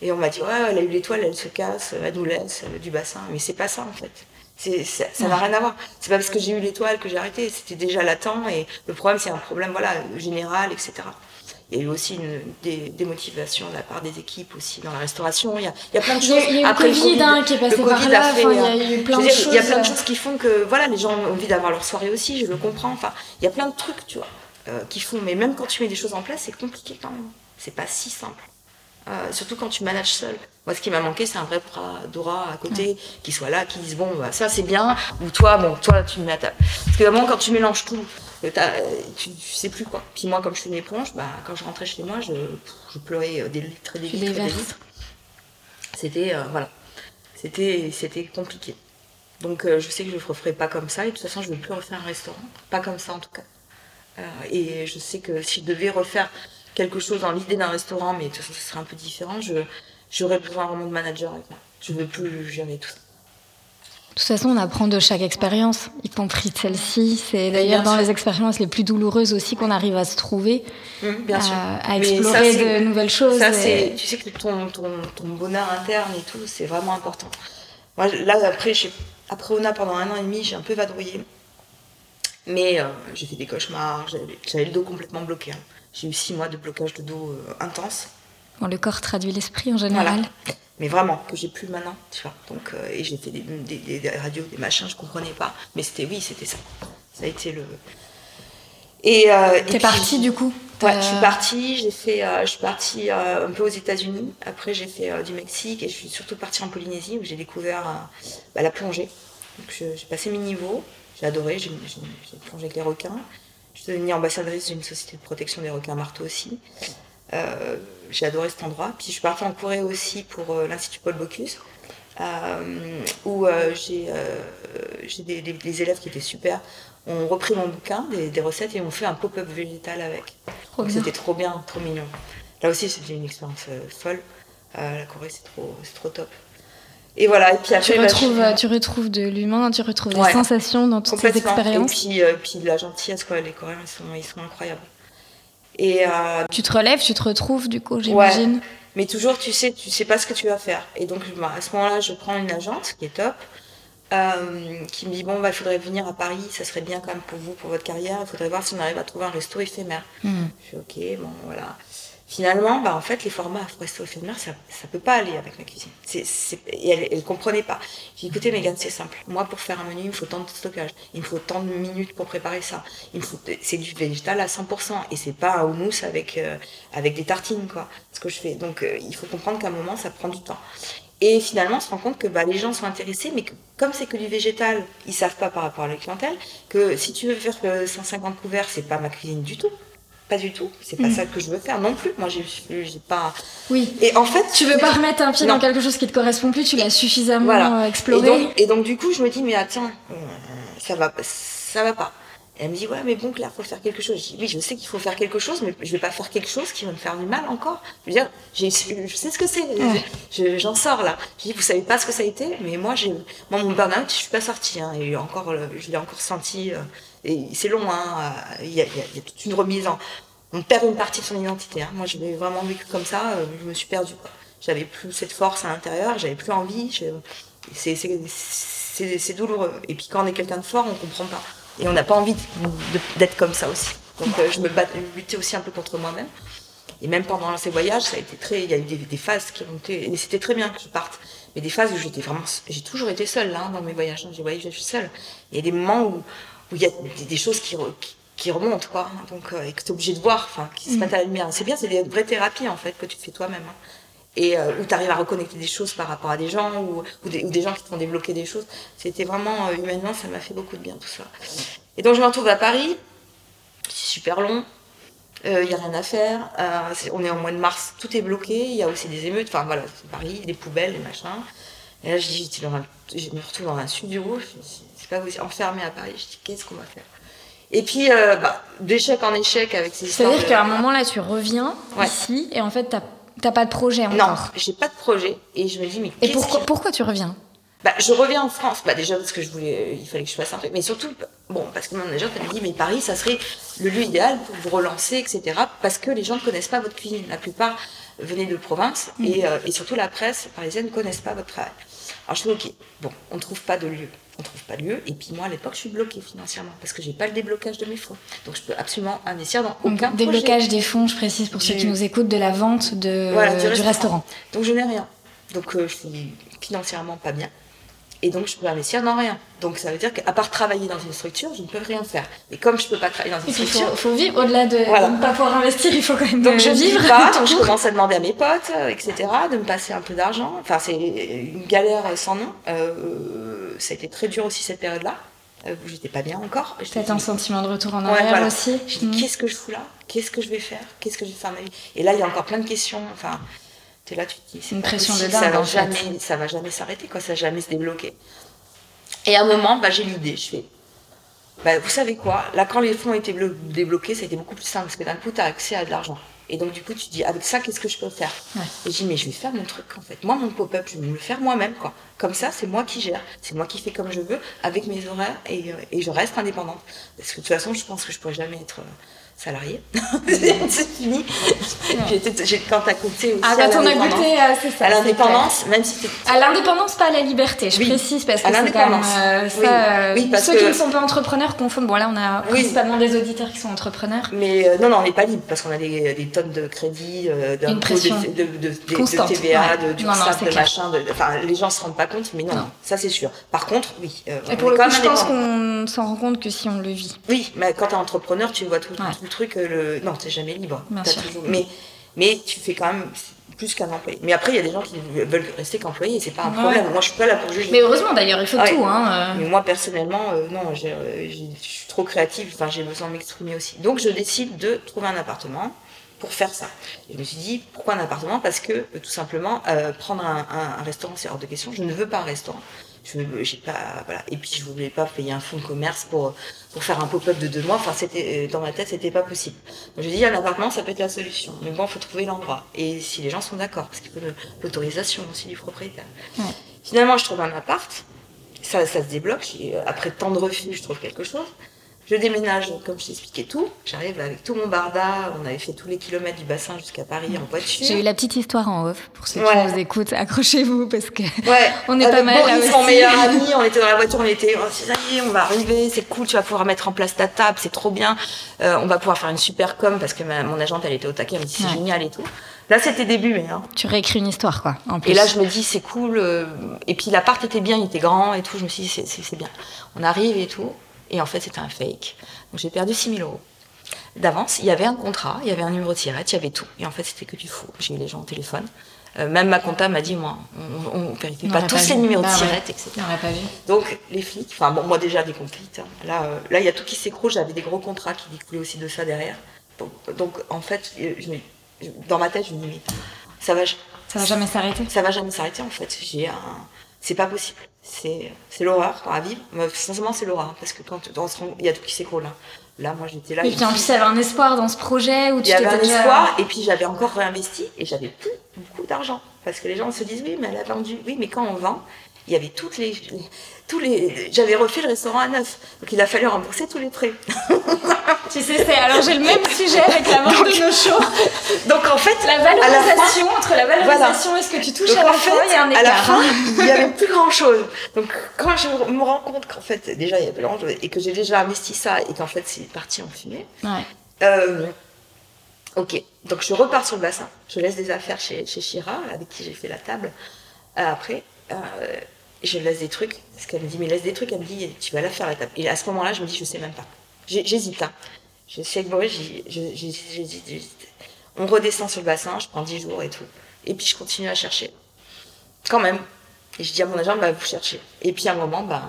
et on m'a dit, ouais, elle a eu l'étoile, elle se casse, elle nous laisse du bassin. Mais c'est pas ça, en fait. ça n'a rien à voir. C'est pas parce que j'ai eu l'étoile que j'ai arrêté. C'était déjà latent et le problème, c'est un problème, voilà, général, etc. Il y a eu aussi une, des, des, motivations de la part des équipes aussi dans la restauration. Il y a, il y a plein de choses. Il y a, Après le COVID, hein, qui est passé par là. Fait, il y a eu plein de choses. Il y a plein de choses qui font que voilà, les gens ont envie d'avoir leur soirée aussi. Je le comprends. Enfin, il y a plein de trucs, tu vois, euh, qui font. Mais même quand tu mets des choses en place, c'est compliqué quand même. C'est pas si simple. Euh, surtout quand tu manages seul. Moi, ce qui m'a manqué, c'est un vrai Dora à côté qui soit là, qui dise bon, bah, ça c'est bien, ou toi, bon, toi, tu me mets à table. Parce que vraiment, quand tu mélanges tout, euh, tu, tu, sais plus quoi. Puis moi, comme je suis une éponge, bah, quand je rentrais chez moi, je, je pleurais euh, des litres et des litres des litres. C'était voilà, c'était c'était compliqué. Donc je sais que je ne referai pas comme ça et de toute façon, je ne veux plus refaire un restaurant, pas comme ça en tout cas. et je sais que si je devais refaire quelque chose dans l'idée d'un restaurant, mais de toute façon, ce serait un peu différent, je, j'aurais besoin vraiment de manager avec moi. Je ne veux plus gérer tout ça. De toute façon, on apprend de chaque expérience, y compris de celle-ci. C'est d'ailleurs dans les expériences les plus douloureuses aussi qu'on arrive à se trouver, mmh, bien sûr. à, explorer de nouvelles choses. Ça, tu sais que ton, ton, ton, bonheur interne et tout, c'est vraiment important. Moi, là, après, après ONA, pendant un an et demi, j'ai un peu vadrouillé. Mais euh, j'ai fait des cauchemars, j'avais, le dos complètement bloqué. Hein. J'ai eu six mois de blocage de dos euh, intense. Bon, le corps traduit l'esprit en général. Mais vraiment, que j'ai plus maintenant, tu vois. Donc, euh, et j'ai fait des, des, radios, des machins, je comprenais pas. Mais c'était, oui, c'était ça. Ça a été le. Et. Euh, T'es partie du coup Ouais, je suis partie. J'ai fait, je suis partie un peu aux États-Unis. Après, j'ai fait du Mexique et je suis surtout partie en Polynésie où j'ai découvert bah, la plongée. Donc, j'ai passé mes niveaux. J'ai adoré. J'ai plongé avec les requins. Je suis devenue ambassadrice d'une société de protection des requins marteaux aussi. Euh, j'ai adoré cet endroit. Puis je suis partie en Corée aussi pour euh, l'Institut Paul Bocuse, euh, où j'ai des, des, élèves qui étaient super. ont repris mon bouquin, des, recettes, et ont fait un pop-up végétal avec. C'était trop bien, trop mignon. Là aussi, c'était une expérience folle. la Corée, c'est trop, trop top. Et voilà. Et puis après, tu, bah, retrouves, tu retrouves de l'humain, tu retrouves des sensations dans toutes ces expériences. Et puis, euh, puis la gentillesse, quoi. Les Coréens, ils sont, ils sont incroyables. Et euh, tu te relèves, tu te retrouves, du coup, j'imagine. Mais toujours, tu sais, tu sais pas ce que tu vas faire. Et donc, bah, à ce moment-là, je prends une agente qui est top. Euh, qui me dit bon bah il faudrait venir à Paris ça serait bien quand même pour vous pour votre carrière il faudrait voir si on arrive à trouver un resto éphémère hmm. je suis ok bon voilà Finalement, bah, en fait, les formats resto éphémère, ça, ça peut pas aller avec ma cuisine. C'est, et elle, elle comprenait pas. J'ai dit, écoutez, Megan, c'est simple. Moi, pour faire un menu, il me faut tant de stockage. Il me faut tant de minutes pour préparer ça. Il me faut, c'est du végétal à 100%. Et c'est pas un houmous avec, euh, avec des tartines, quoi. Ce que je fais. Donc, euh, il faut comprendre qu'à un moment, ça prend du temps. Et finalement, on se rend compte que bah, les gens sont intéressés, mais que comme c'est que du végétal, ils savent pas par rapport à la clientèle, que si tu veux faire 150 euh, couverts, c'est pas ma cuisine du tout. Pas du tout. C'est pas mm. ça que je veux faire non plus. Moi, j'ai, j'ai pas. Oui. Et en fait, tu veux pas remettre un pied dans quelque chose qui te correspond plus. Tu l'as suffisamment exploré. Et donc, du coup, je me dis, mais attends, euh, ça va, ça va pas. Et elle me dit, ouais, mais bon, Claire, faut faire quelque chose. Je dis, oui, je sais qu'il faut faire quelque chose, mais je vais pas faire quelque chose qui va me faire du mal encore. Je veux dire, j'ai, je sais ce que c'est. J'en sors là. Je dis, vous savez pas ce que ça a été, mais moi, j'ai, moi, mon burn-out, je suis pas sortie. Hein, et encore, euh, je l'ai encore senti. Euh, et c'est long, hein. Il y a, toute une remise en. On perd une partie de son identité. Hein. Moi, je l'ai vraiment vécu comme ça. Euh, je me suis perdue. J'avais plus cette force à l'intérieur. J'avais plus envie. C'est douloureux. Et puis quand on est quelqu'un de fort, on comprend pas. Et on n'a pas envie d'être comme ça aussi. Donc euh, je me battais aussi un peu contre moi-même. Et même pendant ces voyages, ça a été très, il y a eu des, phases qui ont été, et c'était très bien que je parte. Mais des phases où j'étais vraiment, j'ai toujours été seule hein, dans mes voyages. J'ai voyagé, seule. Il y a des moments où où il y a des, choses qui, qui, remontent, quoi. Donc, euh, et que tu es obligé de voir, enfin, qui se mettent à la lumière. C'est bien, c'est des vraies thérapies, en fait, que tu fais toi-même. Hein. Et euh, où tu arrives à reconnecter des choses par rapport à des gens, ou, ou, des, gens qui te font débloquer des choses. C'était vraiment, euh, humainement, ça m'a fait beaucoup de bien, tout ça. Et donc, je me retrouve à Paris. C'est super long. Il n'y a rien à faire. on est en mois de mars, tout est bloqué. Il y a aussi des émeutes. Enfin, voilà, c'est Paris, des poubelles, des machins. Et là, je, dis, je me retrouve dans un studio pas aussi enfermé à Paris. Je dis, qu'est-ce qu'on va faire? Et puis, euh, bah, d'échec en échec avec ces histoires. C'est-à-dire qu'à un moment là, tu reviens ici et en fait, t'as T'as pas de projet encore Non, j'ai pas de projet. Et je me dis, mais Et pourquoi, pourquoi tu reviens? Bah, je reviens en France, bah, déjà parce que je voulais, il fallait que je fasse un truc, mais surtout, bon, parce que mon manager t'avait dit, mais Paris, ça serait le lieu idéal pour vous relancer, etc., parce que les gens ne connaissent pas votre cuisine. La plupart venaient de province, mm. et, euh, et, surtout la presse parisienne ne connaissent pas votre travail. Alors je me dis, ok, bon, on ne trouve pas de lieu on trouve pas lieu. Et puis moi, à l'époque, je suis bloquée financièrement parce que j'ai pas le déblocage de mes fonds. Donc je peux absolument investir dans aucun Déblocage des fonds, je précise pour ceux qui nous écoutent, de la vente de, du, restaurant. Donc je n'ai rien. Donc euh, je suis financièrement pas bien. Et donc, je peux investir dans rien. Donc, ça veut dire qu'à part travailler dans une structure, je ne peux rien faire. Et comme je ne peux pas travailler dans une structure. Il faut, vivre au-delà de, ne pas pouvoir investir, il faut quand même donc, je vivre. Pas, donc, je commence à demander à mes potes, euh, etc., de me passer un peu d'argent. Enfin, c'est une galère sans nom. Euh, ça a été très dur aussi cette période-là. Euh, j'étais pas bien encore. Peut-être un sentiment de retour en arrière aussi. Je dis, mm. qu'est-ce que je fous là? Qu'est-ce que je vais faire? Qu'est-ce que je vais faire ma vie? Et là, il y a encore plein de questions. Enfin, là, tu te dis, c'est une pression de dingue. Ça va jamais, ça va jamais s'arrêter, quoi. Ça va jamais se débloquer. Et à un moment, bah, j'ai l'idée, je fais, bah, vous savez quoi, là quand les fonds étaient débloqués, ça a été beaucoup plus simple, parce que d'un coup, tu as accès à de l'argent. Et donc, du coup, tu dis, avec ça, qu'est-ce que je peux faire? Et je dis, mais je vais faire mon truc, en fait. Moi, mon pop-up, je vais me le faire moi-même, quoi. Comme ça, c'est moi qui gère. C'est moi qui fais comme je veux, avec mes horaires, et, euh, et, je reste indépendante. Parce que de toute façon, je pense que je pourrais jamais être euh, salarié. c'est fini. Quand t'as goûté aussi ah, quand on a goûté, euh, c'est ça. À l'indépendance, même si À l'indépendance, pas à la liberté, je précise, parce que c'est quand même euh, ça. Euh, oui. parce ceux qui ne sont pas entrepreneurs confondent. Bon, là, on a principalement des auditeurs qui sont entrepreneurs. Mais non, non, on n'est pas libre, parce qu'on a des, des, tonnes de crédits, d'impôts, de, de, de, de, TVA, de, du de machin. Enfin, les gens se rendent pas compte, mais non, ça c'est sûr. Par contre, oui. Et pour le coup, je pense qu'on s'en rend compte que si on le vit. Oui, mais quand t'es entrepreneur, tu vois tout truc, euh, le... non, t'es jamais libre. Mais, mais tu fais quand même plus qu'un employé. Mais après, il y a des gens qui veulent rester qu'employés, c'est pas un problème. Moi, je suis pas là pour juger. Mais heureusement, d'ailleurs, il faut tout. Hein, euh. Mais moi, personnellement, euh, non, je suis trop créative, enfin, j'ai besoin de m'exprimer aussi. Donc, je décide de trouver un appartement pour faire ça. Et je me suis dit, pourquoi un appartement? Parce que, tout simplement, prendre un, un restaurant, c'est hors de question. Je ne veux pas un restaurant je j'ai pas voilà. Et puis je voulais pas payer un fonds de commerce pour pour faire un pop-up de deux mois. Enfin c'était euh, dans ma tête c'était pas possible. Donc je dis un appartement ça peut être la solution. Mais bon il faut trouver l'endroit. Et si les gens sont d'accord parce qu'il faut l'autorisation aussi du propriétaire. Finalement je trouve un appart. Ça ça se débloque. Après tant de refus je trouve quelque chose Je déménage, comme je t'expliquais tout. J'arrive avec tout mon barda. On avait fait tous les kilomètres du bassin jusqu'à Paris en voiture. J'ai eu la petite histoire en off pour ceux qui nous écoutent. Accrochez-vous parce que ouais. on est pas mal aussi. mon meilleur ami. On était dans la voiture. On était, oh, ça y est, on va arriver. C'est cool. Tu vas pouvoir mettre en place ta table. C'est trop bien. Euh, on va pouvoir faire une super com parce que mon agente, elle était au taquet. Elle me dit c'est génial et tout. Là, c'était début, mais. Hein. Tu réécris une histoire, quoi. En plus. Et là, je me dis, c'est cool. Euh, et puis, l'appart était bien, il était grand et tout. Je me suis dit, c'est bien. On arrive et tout. Et en fait, c'était un fake. Donc, j'ai perdu 6 000 euros. D'avance, il y avait un contrat, il y avait un numéro de tirette, il y avait tout. Et en fait, c'était que du faux. J'ai eu les gens au téléphone. Euh, même ma comptable m'a dit, moi, on ne vérifie pas tous les numéros de bah tirette, etc. On pas vu. Donc, les flics, enfin, bon, moi déjà des complices. Hein. Là, euh, là, il y a tout qui s'écroule. J'avais des gros contrats qui découlaient aussi de ça derrière. Donc, donc en fait, je, dans ma tête, je me dis, ça va, ça va jamais s'arrêter. Ça va jamais s'arrêter en fait. J'ai un, c'est pas possible. C'est, l'horreur à vivre. sincèrement, c'est l'horreur parce que quand il y a tout qui s'écroule là. Là, moi, j'étais là. Et puis en plus, il y avait un espoir dans ce projet où tu Il y avait un espoir et puis j'avais encore réinvesti et j'avais plus beaucoup d'argent parce que les gens se disent oui, mais elle a vendu. Oui, mais quand on vend, il y avait toutes les, tous les, j'avais refait le restaurant à neuf, donc il a fallu rembourser tous les prêts. tu sais, c'est alors j'ai le même sujet avec la vente de nos shows. Donc en fait, la valorisation entre la valorisation et ce que tu touches à la fin, il y a un écart. À la fin, il y avait plus grand chose. Donc quand je me rends compte qu'en fait déjà il y avait grand et que j'ai déjà investi ça et qu'en fait c'est parti en fumée. Ouais. Euh, ok, donc je repars sur le bassin. Je laisse des affaires chez, chez Chira, avec qui j'ai fait la table. Euh, après. Euh, je laisse des trucs, parce qu'elle me dit, mais laisse des trucs, elle me dit, tu vas la faire la table. Et à ce moment-là, je me dis, je sais même pas. J'hésite, hein. Je sais que Boris, j'hésite, On redescend sur le bassin, je prends 10 jours et tout. Et puis je continue à chercher. Quand même. Et je dis à mon agent, bah, vous cherchez. Et puis à un moment, bah,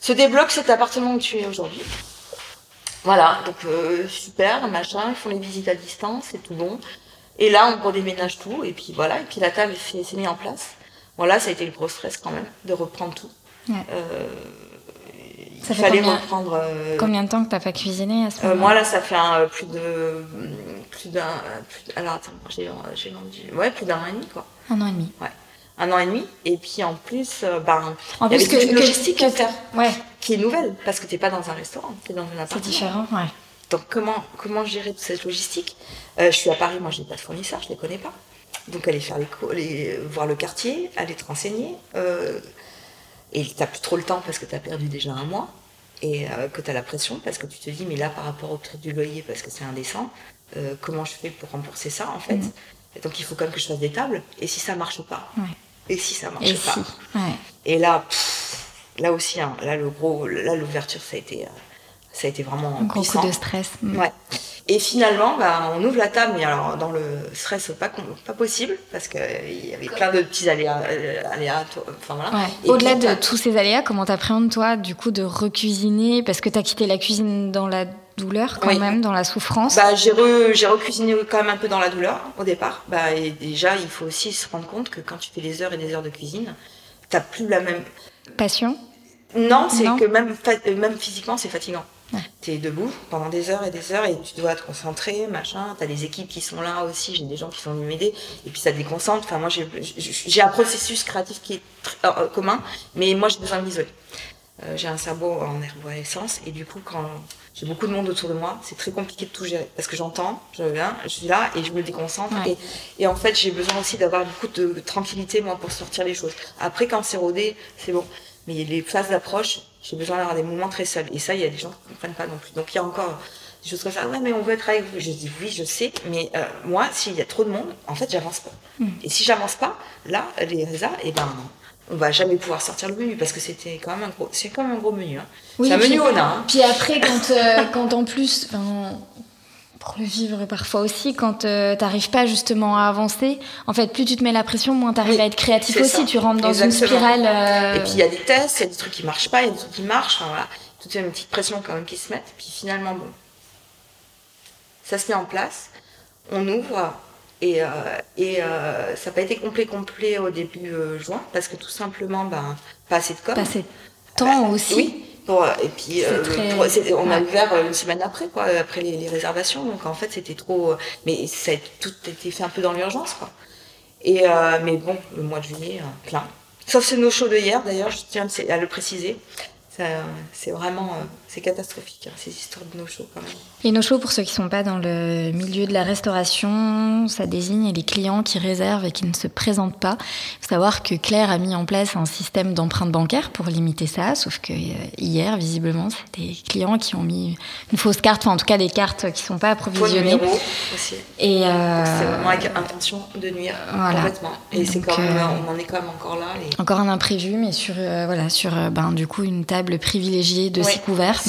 se débloque cet appartement où tu es aujourd'hui. Voilà, donc euh, super, machin, ils font les visites à distance, c'est tout bon. Et là, on redéménage tout, et puis voilà, et puis la table s'est mise en place. Bon, là, ça a été le gros stress quand même, de reprendre tout. Euh, il fallait reprendre. Euh, combien de temps que tu n'as pas cuisiné à ce moment-là euh, Moi, là, ça fait plus de. Plus d'un. Alors, attends, j'ai vendu. Ouais, plus d'un an et demi, quoi. Un an et demi. Ouais. Un an et demi. Et puis, en plus, ben. En plus, que, une logistique que, ouais. qui est nouvelle, parce que tu n'es pas dans un restaurant, tu es dans un appartement. C'est différent, ouais. Donc, comment, comment gérer toute cette logistique? Je suis à Paris, moi, je n'ai pas de fournisseurs, je ne les connais pas. Donc aller faire les, voir le quartier, aller te renseigner. Euh, et t'as plus trop le temps parce que tu as perdu déjà un mois et euh, que tu as la pression parce que tu te dis mais là par rapport au prix du loyer parce que c'est indécent, euh, comment je fais pour rembourser ça en fait? Mm. et Donc il faut quand même que je fasse des tables et si ça marche pas? Et si ça marche pas? Et là, là aussi, hein, là le gros, là l'ouverture ça a été, ça a été vraiment un gros coup de stress. Mm. Ouais. Et finalement, bah, on ouvre la table, mais alors dans le stress pas, pas possible, parce qu'il y avait plein de petits aléas. Euh, aléas enfin, voilà. Au-delà de tous ces aléas, comment t'appréhendes toi du coup de recuisiner? Parce que t'as quitté la cuisine dans la douleur quand même, dans la souffrance bah, J'ai re, recuisiné quand même un peu dans la douleur au départ. Bah, et déjà, il faut aussi se rendre compte que quand tu fais des heures et des heures de cuisine, t'as plus la même... Passion? Non, c'est que même, même physiquement, c'est fatigant. Tu es debout pendant des heures et des heures et tu dois te concentrer, machin. Tu as des équipes qui sont là aussi, j'ai des gens qui sont venus m'aider et puis ça te déconcentre. Enfin, moi, j'ai un processus créatif qui est euh, euh, commun, mais moi, j'ai besoin de m'isoler. Euh, j'ai un cerveau en essence et du coup, quand j'ai beaucoup de monde autour de moi, c'est très compliqué de tout gérer parce que j'entends, je viens, je suis là et je me déconcentre. Et, et, en fait, j'ai besoin aussi d'avoir beaucoup de tranquillité, moi, pour sortir les choses. Après, quand c'est rodé, c'est bon. Mais les phases d'approche, j'ai besoin d'avoir des moments très seuls. Et ça, il y a des gens qui ne comprennent pas non plus. Donc il y a encore des choses comme ça. Ouais, mais on veut être avec vous. Je dis oui, je sais. Mais euh, moi, s'il y a trop de monde, en fait, j'avance pas. Hmm. Et si j'avance pas, là, les résas, et eh ben, on va jamais pouvoir sortir le menu parce que c'était quand même un gros, c'est quand même un gros menu. Hein. c'est un menu au Hein. Puis après, quand, euh, quand en plus, pour le vivre parfois aussi, quand euh, tu n'arrives pas justement à avancer, en fait, plus tu te mets la pression, moins tu arrives à être créatif aussi. Tu rentres dans une spirale. Euh, Et puis il y a des tests, il y a des trucs qui marchent pas, il y a des trucs qui marchent. Enfin, voilà. Toute une petite pression quand même qui se met. Puis finalement, bon, ça se met en place. On ouvre. Et, euh, et ça n'a pas été complet complet au début juin parce que tout simplement, ben, pas assez de com. Pas assez de temps aussi. Oui et puis euh, on a ouvert euh, une semaine après, quoi, après les, réservations. Donc en fait, c'était trop. Euh, mais ça a tout été fait un peu dans l'urgence, quoi. Et mais bon, le mois de juillet, plein. Sauf ce no show de hier, d'ailleurs, je tiens à le préciser. c'est vraiment euh, c'est catastrophique, hein, ces histoires de no-show quand même. Et no-show, pour ceux qui ne sont pas dans le milieu de la restauration, ça désigne les clients qui réservent et qui ne se présentent pas. Il faut savoir que Claire a mis en place un système d'empreinte bancaire pour limiter ça, sauf que euh, hier, visiblement, c'est des clients qui ont mis une fausse carte, enfin en tout cas des cartes qui ne sont pas approvisionnées. aussi. Et euh, c'est vraiment avec intention de nuire complètement. Et c'est quand même, on en est quand même encore là. Encore un imprévu, mais sur, voilà, sur ben, du coup une table privilégié de six couverts.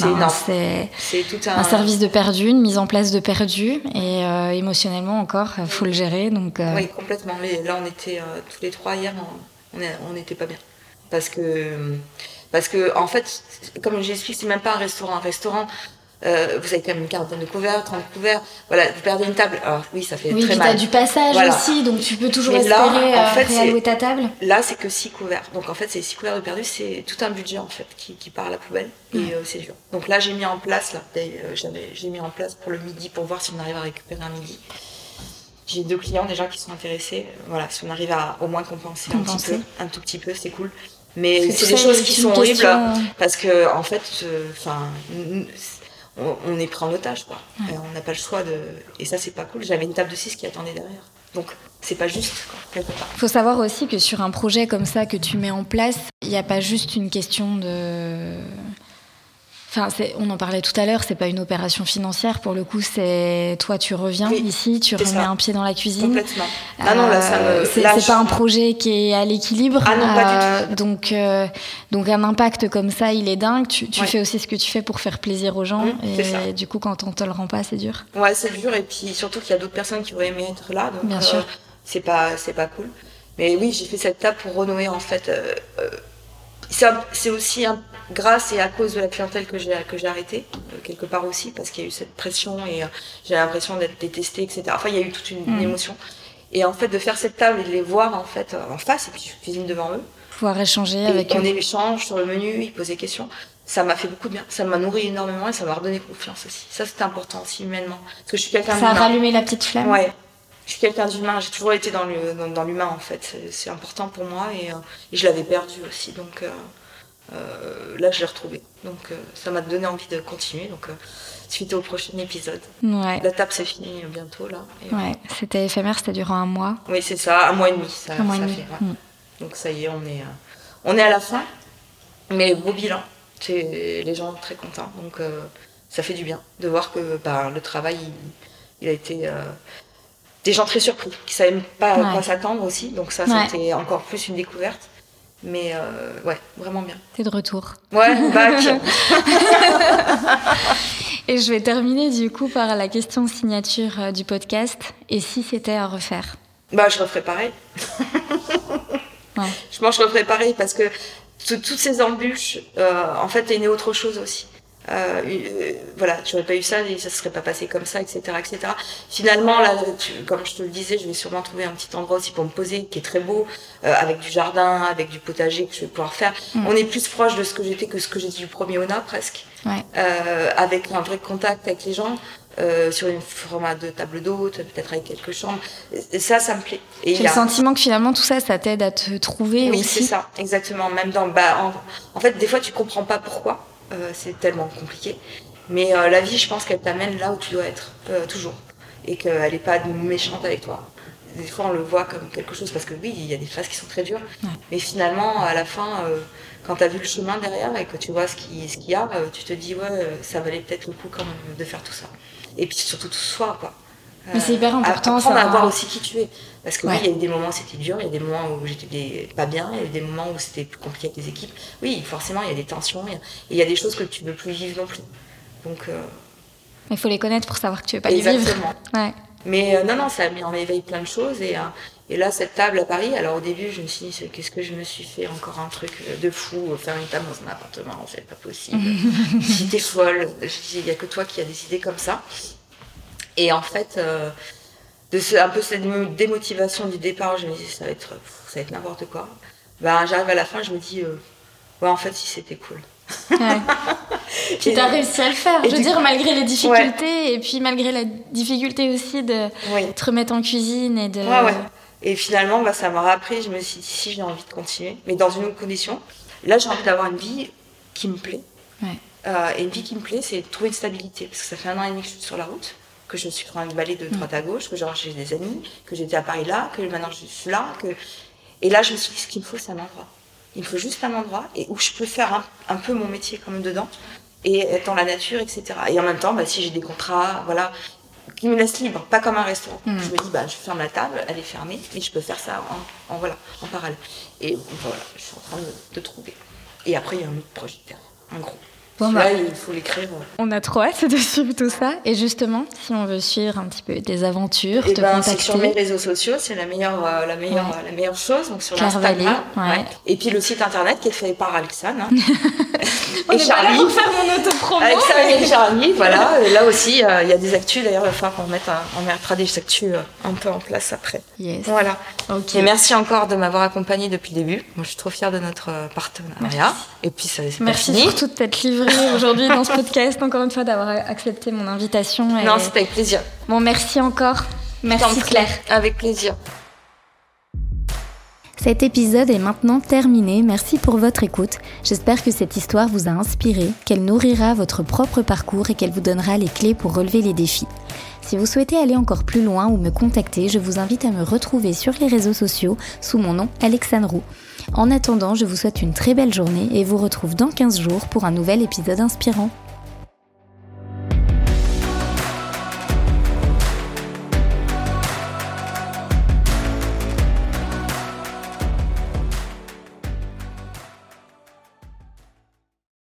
C'est tout un... service de perdu, une mise en place de perdu. Et euh, émotionnellement encore, il faut le gérer. Donc, euh, Oui, complètement. Mais là, on était euh, tous les trois hier, on n'était pas bien. Parce que, parce que, en fait, comme j'explique, c'est même pas un restaurant. Un restaurant, euh, vous avez quand même une quarantaine de couverts, 30 couverts, voilà, vous perdez une table. Alors oui, ça fait très mal. Oui, du passage aussi, donc tu peux toujours espérer là, en fait, réallouer ta table. Là, c'est que 6 couverts. Donc en fait, ces 6 couverts de perdus, c'est tout un budget en fait qui, qui part à la poubelle et euh, c'est dur. Donc là, j'ai mis en place, là, euh, j'ai mis en place pour le midi pour voir si on arrive à récupérer un midi. J'ai deux clients déjà qui sont intéressés. Voilà, si on arrive à au moins compenser, un petit peu, un tout petit peu, c'est cool. Mais c'est des choses qui sont horribles parce que en fait, enfin on, est pris en otage, quoi. on n'a pas le choix de. Et ça, c'est pas cool. J'avais une table de 6 qui attendait derrière. Donc, c'est pas juste, Il faut savoir aussi que sur un projet comme ça que tu mets en place, il n'y a pas juste une question de on en parlait tout à l'heure, c'est pas une opération financière pour le coup, c'est toi tu reviens ici, tu remets un pied dans la cuisine. Complètement. Ah non, là, ça me... C'est pas un projet qui est à l'équilibre. Ah non, pas du euh, tout. Donc, euh, donc un impact comme ça, il est dingue. Tu, fais aussi ce que tu fais pour faire plaisir aux gens. Mmh, et du coup, quand on te le rend pas, c'est dur. Ouais, c'est dur. Et puis surtout qu'il y a d'autres personnes qui auraient aimé être là. Donc, Bien sûr. Euh, c'est pas, c'est pas cool. Mais oui, j'ai fait cette table pour renouer en fait. c'est aussi un grâce et à cause de la clientèle que j'ai que j'ai arrêté euh, quelque part aussi parce qu'il y a eu cette pression et euh, j'ai l'impression d'être détestée etc enfin il y a eu toute une, mm. émotion. Et en fait de faire cette table et de les voir en fait euh, en face et puis je cuisine devant eux. Pouvoir échanger avec on échange sur le menu ils posaient des questions. Ça m'a fait beaucoup de bien. Ça m'a nourri énormément et ça m'a redonné confiance aussi. Ça c'était important aussi humainement. Parce que je suis quelqu'un ça a rallumé la petite flamme ouais. Je suis quelqu'un d'humain, j'ai toujours été dans le dans, l'humain en fait, c'est important pour moi et, et je l'avais perdu aussi. Donc euh, là, je l'ai retrouvé. Donc, euh, ça m'a donné envie de continuer. Donc, euh, suite au prochain épisode. La table, c'est fini bientôt, là. ouais, c'était éphémère, c'était durant un mois. Oui, c'est ça, un mois et demi. Ça, un mois et demi. Fait, mm. Donc, ça y est, on est, on est à la fin. Mais beau bilan. C'est les gens très contents. Donc, ça fait du bien de voir que bah, le travail, il, a été des gens très surpris, qui ne savaient pas à quoi s'attendre aussi. Donc ça, c'était encore plus une découverte. Mais euh, ouais, vraiment bien. T'es de retour. Ouais, back. Et je vais terminer du coup par la question signature euh, du podcast. Et si c'était à refaire? Bah, je referais pareil. ouais. Je pense que je referais pareil parce que toutes ces embûches, euh, en fait, est né autre chose aussi. Euh, euh, voilà, tu n'aurais pas eu ça et ça ne serait pas passé comme ça, etc., etc. Finalement, là, comme je te le disais, je vais sûrement trouver un petit endroit aussi pour me poser, qui est très beau, euh, avec du jardin, avec du potager que je vais pouvoir faire. Mm. On est plus proche de ce que j'étais que ce que j'étais du premier ONA presque, ouais. euh, avec un vrai contact avec les gens. Euh, sur une format de table d'hôte, peut-être avec quelques chambres. Et ça, ça me plaît. Et J'ai le sentiment que finalement tout ça, ça t'aide à te trouver oui, c'est ça, exactement. Même dans, bah, en, en, fait, des fois, tu comprends pas pourquoi. Euh, c'est tellement compliqué. Mais euh, la vie, je pense qu'elle t'amène là où tu dois être, euh, toujours. Et qu'elle n'est pas méchante avec toi. Des fois, on le voit comme quelque chose, parce que oui, il y a des phases qui sont très dures. Mais finalement, à la fin, quand tu as vu le chemin derrière et que tu vois ce qu'il ce y a, tu te dis, ouais, ça valait peut-être le coup quand même de faire tout ça. Et puis surtout tout soi, quoi. Mais c'est hyper important. Apprendre à voir aussi qui tu es. Parce que oui, il y a des moments où c'était dur, il y a des moments où j'étais pas bien, il y a des moments où c'était plus compliqué avec les équipes. Oui, forcément, il y a des tensions, et il y a des choses que tu ne veux plus vivre non plus. Donc. Euh, il faut les connaître pour savoir que tu veux pas les vivre. Exactement. Mais euh, non, non, ça a mis en éveil plein de choses. Et, euh, et là, cette table à Paris, alors au début, je me suis dit, qu'est-ce que je me suis fait Encore un truc de fou, faire une table dans un appartement, c'est pas possible. J'étais folle. Je dis, il n'y a que toi qui as décidé comme ça. Et en fait, euh, de ce, un peu cette démotivation du départ, je me disais, ça va être, ça va être n'importe quoi. Ben, j'arrive à la fin, je me dis, euh, ouais, en fait, si c'était cool. Ouais. tu as réussi à le faire. je veux dire, malgré les difficultés, et puis malgré la difficulté aussi de te remettre en cuisine et de. Ouais, ouais. Et finalement, bah, ça m'a rappris, je me suis dit, si j'ai envie de continuer, mais dans une autre condition. Là, j'ai envie d'avoir une vie qui me plaît. Euh, et une vie qui me plaît, c'est trouver une stabilité. Parce que ça fait un an et demi que je suis sur la route, que je suis en train de de droite à gauche, que j'ai des amis, que j'étais à Paris là, que maintenant je suis là. Que... Et là, je me suis dit, ce qu'il me faut, c'est un endroit. Il me faut juste un endroit et où je peux faire un, peu mon métier comme dedans et être dans la nature, etc. Et en même temps, bah, si j'ai des contrats, voilà, qui me laissent libre, pas comme un restaurant. Hmm. Je me dis, bah, je ferme la table, elle est fermée, mais je peux faire ça en, voilà, en parallèle. Et voilà, je suis en train de, trouver. Et après, il y a un autre projet, un gros. Bon, bah, il faut l'écrire. On a trop hâte de suivre tout ça. Et justement, si on veut suivre un petit peu des aventures, et eh te ben, contacter. Sur mes réseaux sociaux, c'est la meilleure, euh, la meilleure, la meilleure chose. Donc sur Instagram. Ouais. Et puis le site internet qui est fait par Alexane. Hein. on et est Charlie. pour faire mon auto-promo. Alexane et Charlie, voilà. Et là aussi, euh, il y a des actus. D'ailleurs, il va falloir qu'on mette, on mettra des actus euh, un peu en place après. Yes. Voilà. Et merci encore de m'avoir accompagné depuis le début. Moi, je suis trop fière de notre partenariat. Et puis ça, c'est Merci pour toute cette livrée aujourd'hui dans ce podcast, encore une fois, d'avoir accepté mon invitation. Non, c'était avec plaisir. Bon, merci encore. Merci Claire. Avec plaisir. Cet épisode est maintenant terminé. Merci pour votre écoute. J'espère que cette histoire vous a inspiré, qu'elle nourrira votre propre parcours et qu'elle vous donnera les clés pour relever les défis. Si vous souhaitez aller encore plus loin ou me contacter, je vous invite à me retrouver sur les réseaux sociaux sous mon nom Alexandre Roux. En attendant, je vous souhaite une très belle journée et vous retrouve dans 15 jours pour un nouvel épisode inspirant.